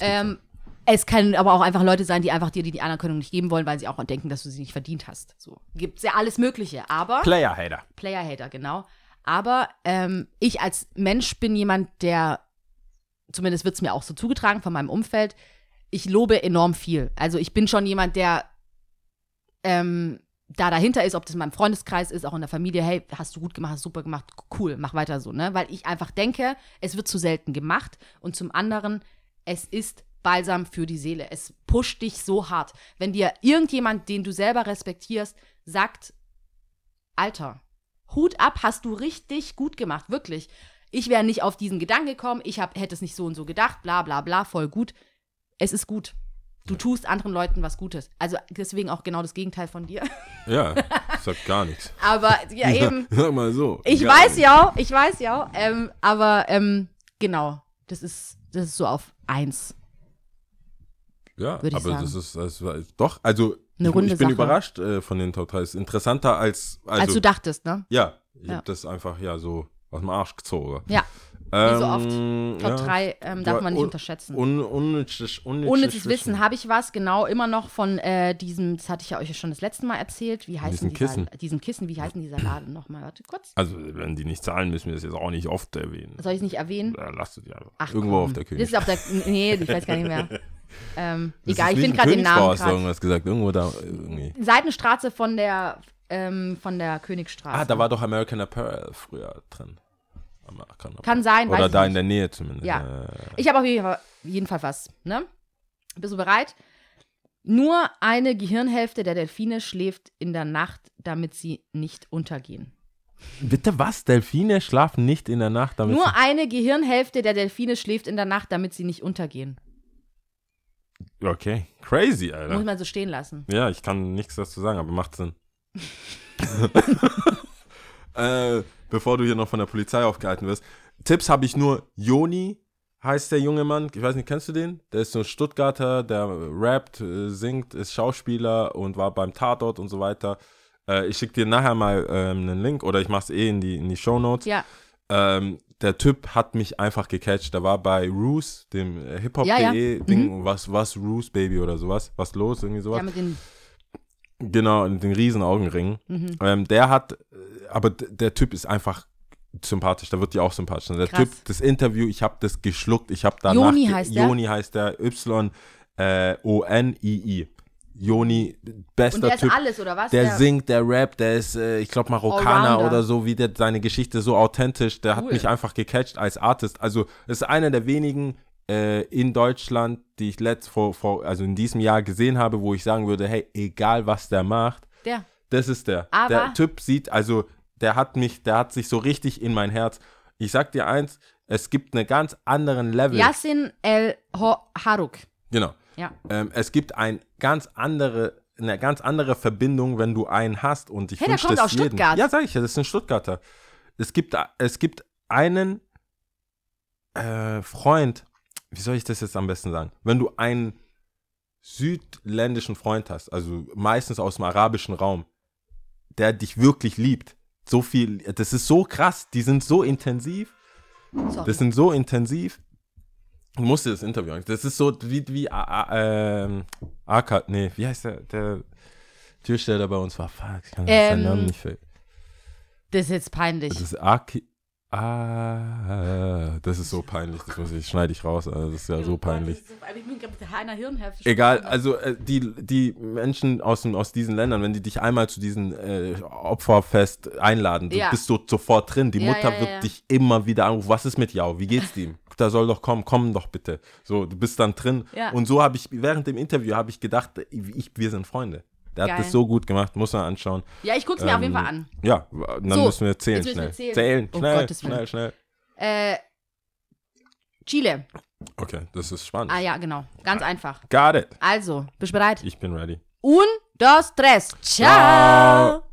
Ähm, es können aber auch einfach Leute sein, die einfach dir die, die Anerkennung nicht geben wollen, weil sie auch denken, dass du sie nicht verdient hast. So gibt's ja alles Mögliche. Aber. Player-Hater. Player-Hater, genau. Aber ähm, ich als Mensch bin jemand, der, zumindest wird es mir auch so zugetragen von meinem Umfeld, ich lobe enorm viel. Also ich bin schon jemand, der ähm, da dahinter ist, ob das in meinem Freundeskreis ist, auch in der Familie, hey, hast du gut gemacht, hast super gemacht, cool, mach weiter so, ne? Weil ich einfach denke, es wird zu selten gemacht und zum anderen, es ist Balsam für die Seele. Es pusht dich so hart. Wenn dir irgendjemand, den du selber respektierst, sagt, Alter, Hut ab, hast du richtig gut gemacht, wirklich. Ich wäre nicht auf diesen Gedanken gekommen, ich hab, hätte es nicht so und so gedacht, bla bla bla, voll gut. Es ist gut. Du tust anderen Leuten was Gutes. Also deswegen auch genau das Gegenteil von dir. Ja, ich sag gar nichts. Aber ja, eben. Sag mal so. Ich weiß ja, ich weiß ja. Ähm, aber ähm, genau, das ist, das ist so auf eins. Ja, aber sagen. das ist, das war, doch, also Eine ich, runde ich bin Sache. überrascht äh, von den Top 3. Ist interessanter als, also, als du dachtest, ne? ja, ich Ja. hab das einfach, ja, so aus dem Arsch gezogen. Ja, Ähm, so oft. Top ja. 3 ähm, darf Ja, man nicht un- unterschätzen. Un, unnützes, unnützes, Unnützes Wissen habe ich was, genau, immer noch von äh, diesem, das hatte ich ja euch schon das letzte Mal erzählt. Wie heißt Diesen dieser, Kissen. Diesen Kissen, wie heißen dieser Laden nochmal? Warte kurz. Also, wenn die nicht zahlen, müssen wir das jetzt auch nicht oft erwähnen. Soll ich es nicht erwähnen? Ja, lasst es ja. Ach, Irgendwo komm. auf der Das König. ist auf der, nee, ich weiß gar nicht mehr. Ähm, Das egal, ich finde gerade den Namen hast du irgendwas gesagt. Irgendwo da, irgendwie. Seitenstraße von der, ähm, von der Königstraße. Ah, da war doch American Apparel früher drin. Apparel. Kann sein, Oder da in der Nähe zumindest. Ja. Ich habe auf jeden Fall, jeden Fall was, ne? Bist du bereit? Nur eine Gehirnhälfte der Delfine schläft in der Nacht, damit sie nicht untergehen. Bitte was? Delfine schlafen nicht in der Nacht, damit Nur eine Gehirnhälfte der Delfine schläft in der Nacht, damit sie nicht untergehen. Okay, crazy, Alter. Muss man so stehen lassen. Ja, ich kann nichts dazu sagen, aber macht Sinn. äh, bevor du hier noch von der Polizei aufgehalten wirst. Tipps habe ich nur. Joni heißt der junge Mann. Ich weiß nicht, kennst du den? Der ist so ein Stuttgarter, der rappt, äh, singt, ist Schauspieler und war beim Tatort und so weiter. Äh, ich schicke dir nachher mal ähm, einen Link oder ich mache es eh in die, in die Show Notes. Ja, Ähm, der Typ hat mich einfach gecatcht. Der war bei Roos, dem äh, Hip-Hop.de Ja, ja. Ding, was, was Roos Baby oder sowas. Was los, irgendwie sowas. ja mit den. Genau, und den riesen Augenring. Mhm. Ähm, der hat, äh, aber der Typ ist einfach sympathisch, da wird dir auch sympathisch. Der Krass. Typ, das Interview, ich habe das geschluckt, ich habe danach... Joni heißt der? Joni heißt der, Y-O-N-I-I. Joni, bester Und der ist Typ. alles, oder was? Der singt, der rappt, der ist, äh, ich glaube, Marokkaner Allrounder. oder so, wie der seine Geschichte so authentisch, der hat Cool. mich einfach gecatcht als Artist. Also, es ist einer der wenigen äh, in Deutschland, die ich letzt vor, vor, also in diesem Jahr gesehen habe, wo ich sagen würde, hey, egal was der macht, Der. das ist der. Aber- der Typ sieht, also, der hat mich, der hat sich so richtig in mein Herz. Ich sag dir eins, es gibt einen ganz anderen Level. Yassin El Haruk. Genau. Ja. Ähm, es gibt ein ganz andere, eine ganz andere Verbindung, wenn du einen hast und ich Hey, der kommt das aus jedem. Stuttgart. Ja, sag ich ja, das ist ein Stuttgarter. Es gibt, es gibt einen äh, Freund, wie soll ich das jetzt am besten sagen? Wenn du einen südländischen Freund hast, also meistens aus dem arabischen Raum, der dich wirklich liebt, so viel, das ist so krass, die sind so intensiv, Sorry. das sind so intensiv. Du musst dir das Interview angucken. Das ist so wie, wie A- A- ähm, Aka, nee, wie heißt der, der Türsteher, der bei uns war? Fuck, ich kann Ähm, seinen Namen nicht ver- Das ist jetzt peinlich. Das ist Aki. Ah, das ist so peinlich, das muss ich, schneide ich raus, also das ist ja so peinlich. Ich bin gerade mit einer Hirnhälfte. Egal, also äh, die, die Menschen aus, aus diesen Ländern, wenn die dich einmal zu diesem äh, Opferfest einladen, du Ja. bist du sofort drin. Die Ja, Mutter ja, wird ja. dich immer wieder anrufen. Was ist mit Jau? Wie geht's ihm? Da soll doch kommen, komm doch bitte. So, du bist dann drin. Ja. Und so habe ich, während dem Interview habe ich gedacht, ich, wir sind Freunde. Der Geil. hat das so gut gemacht, muss man anschauen. Ja, ich guck's mir auf jeden Ähm, Fall an. Ja, dann So, müssen wir zählen müssen wir schnell. zählen. Zählen, Um schnell, Gottes schnell, schnell. Äh, Chile. Okay, das ist spannend. Ah ja, genau. Ganz einfach. Got it. Also, bist du bereit? Ich bin ready. Un, dos, tres. Ciao. Ciao.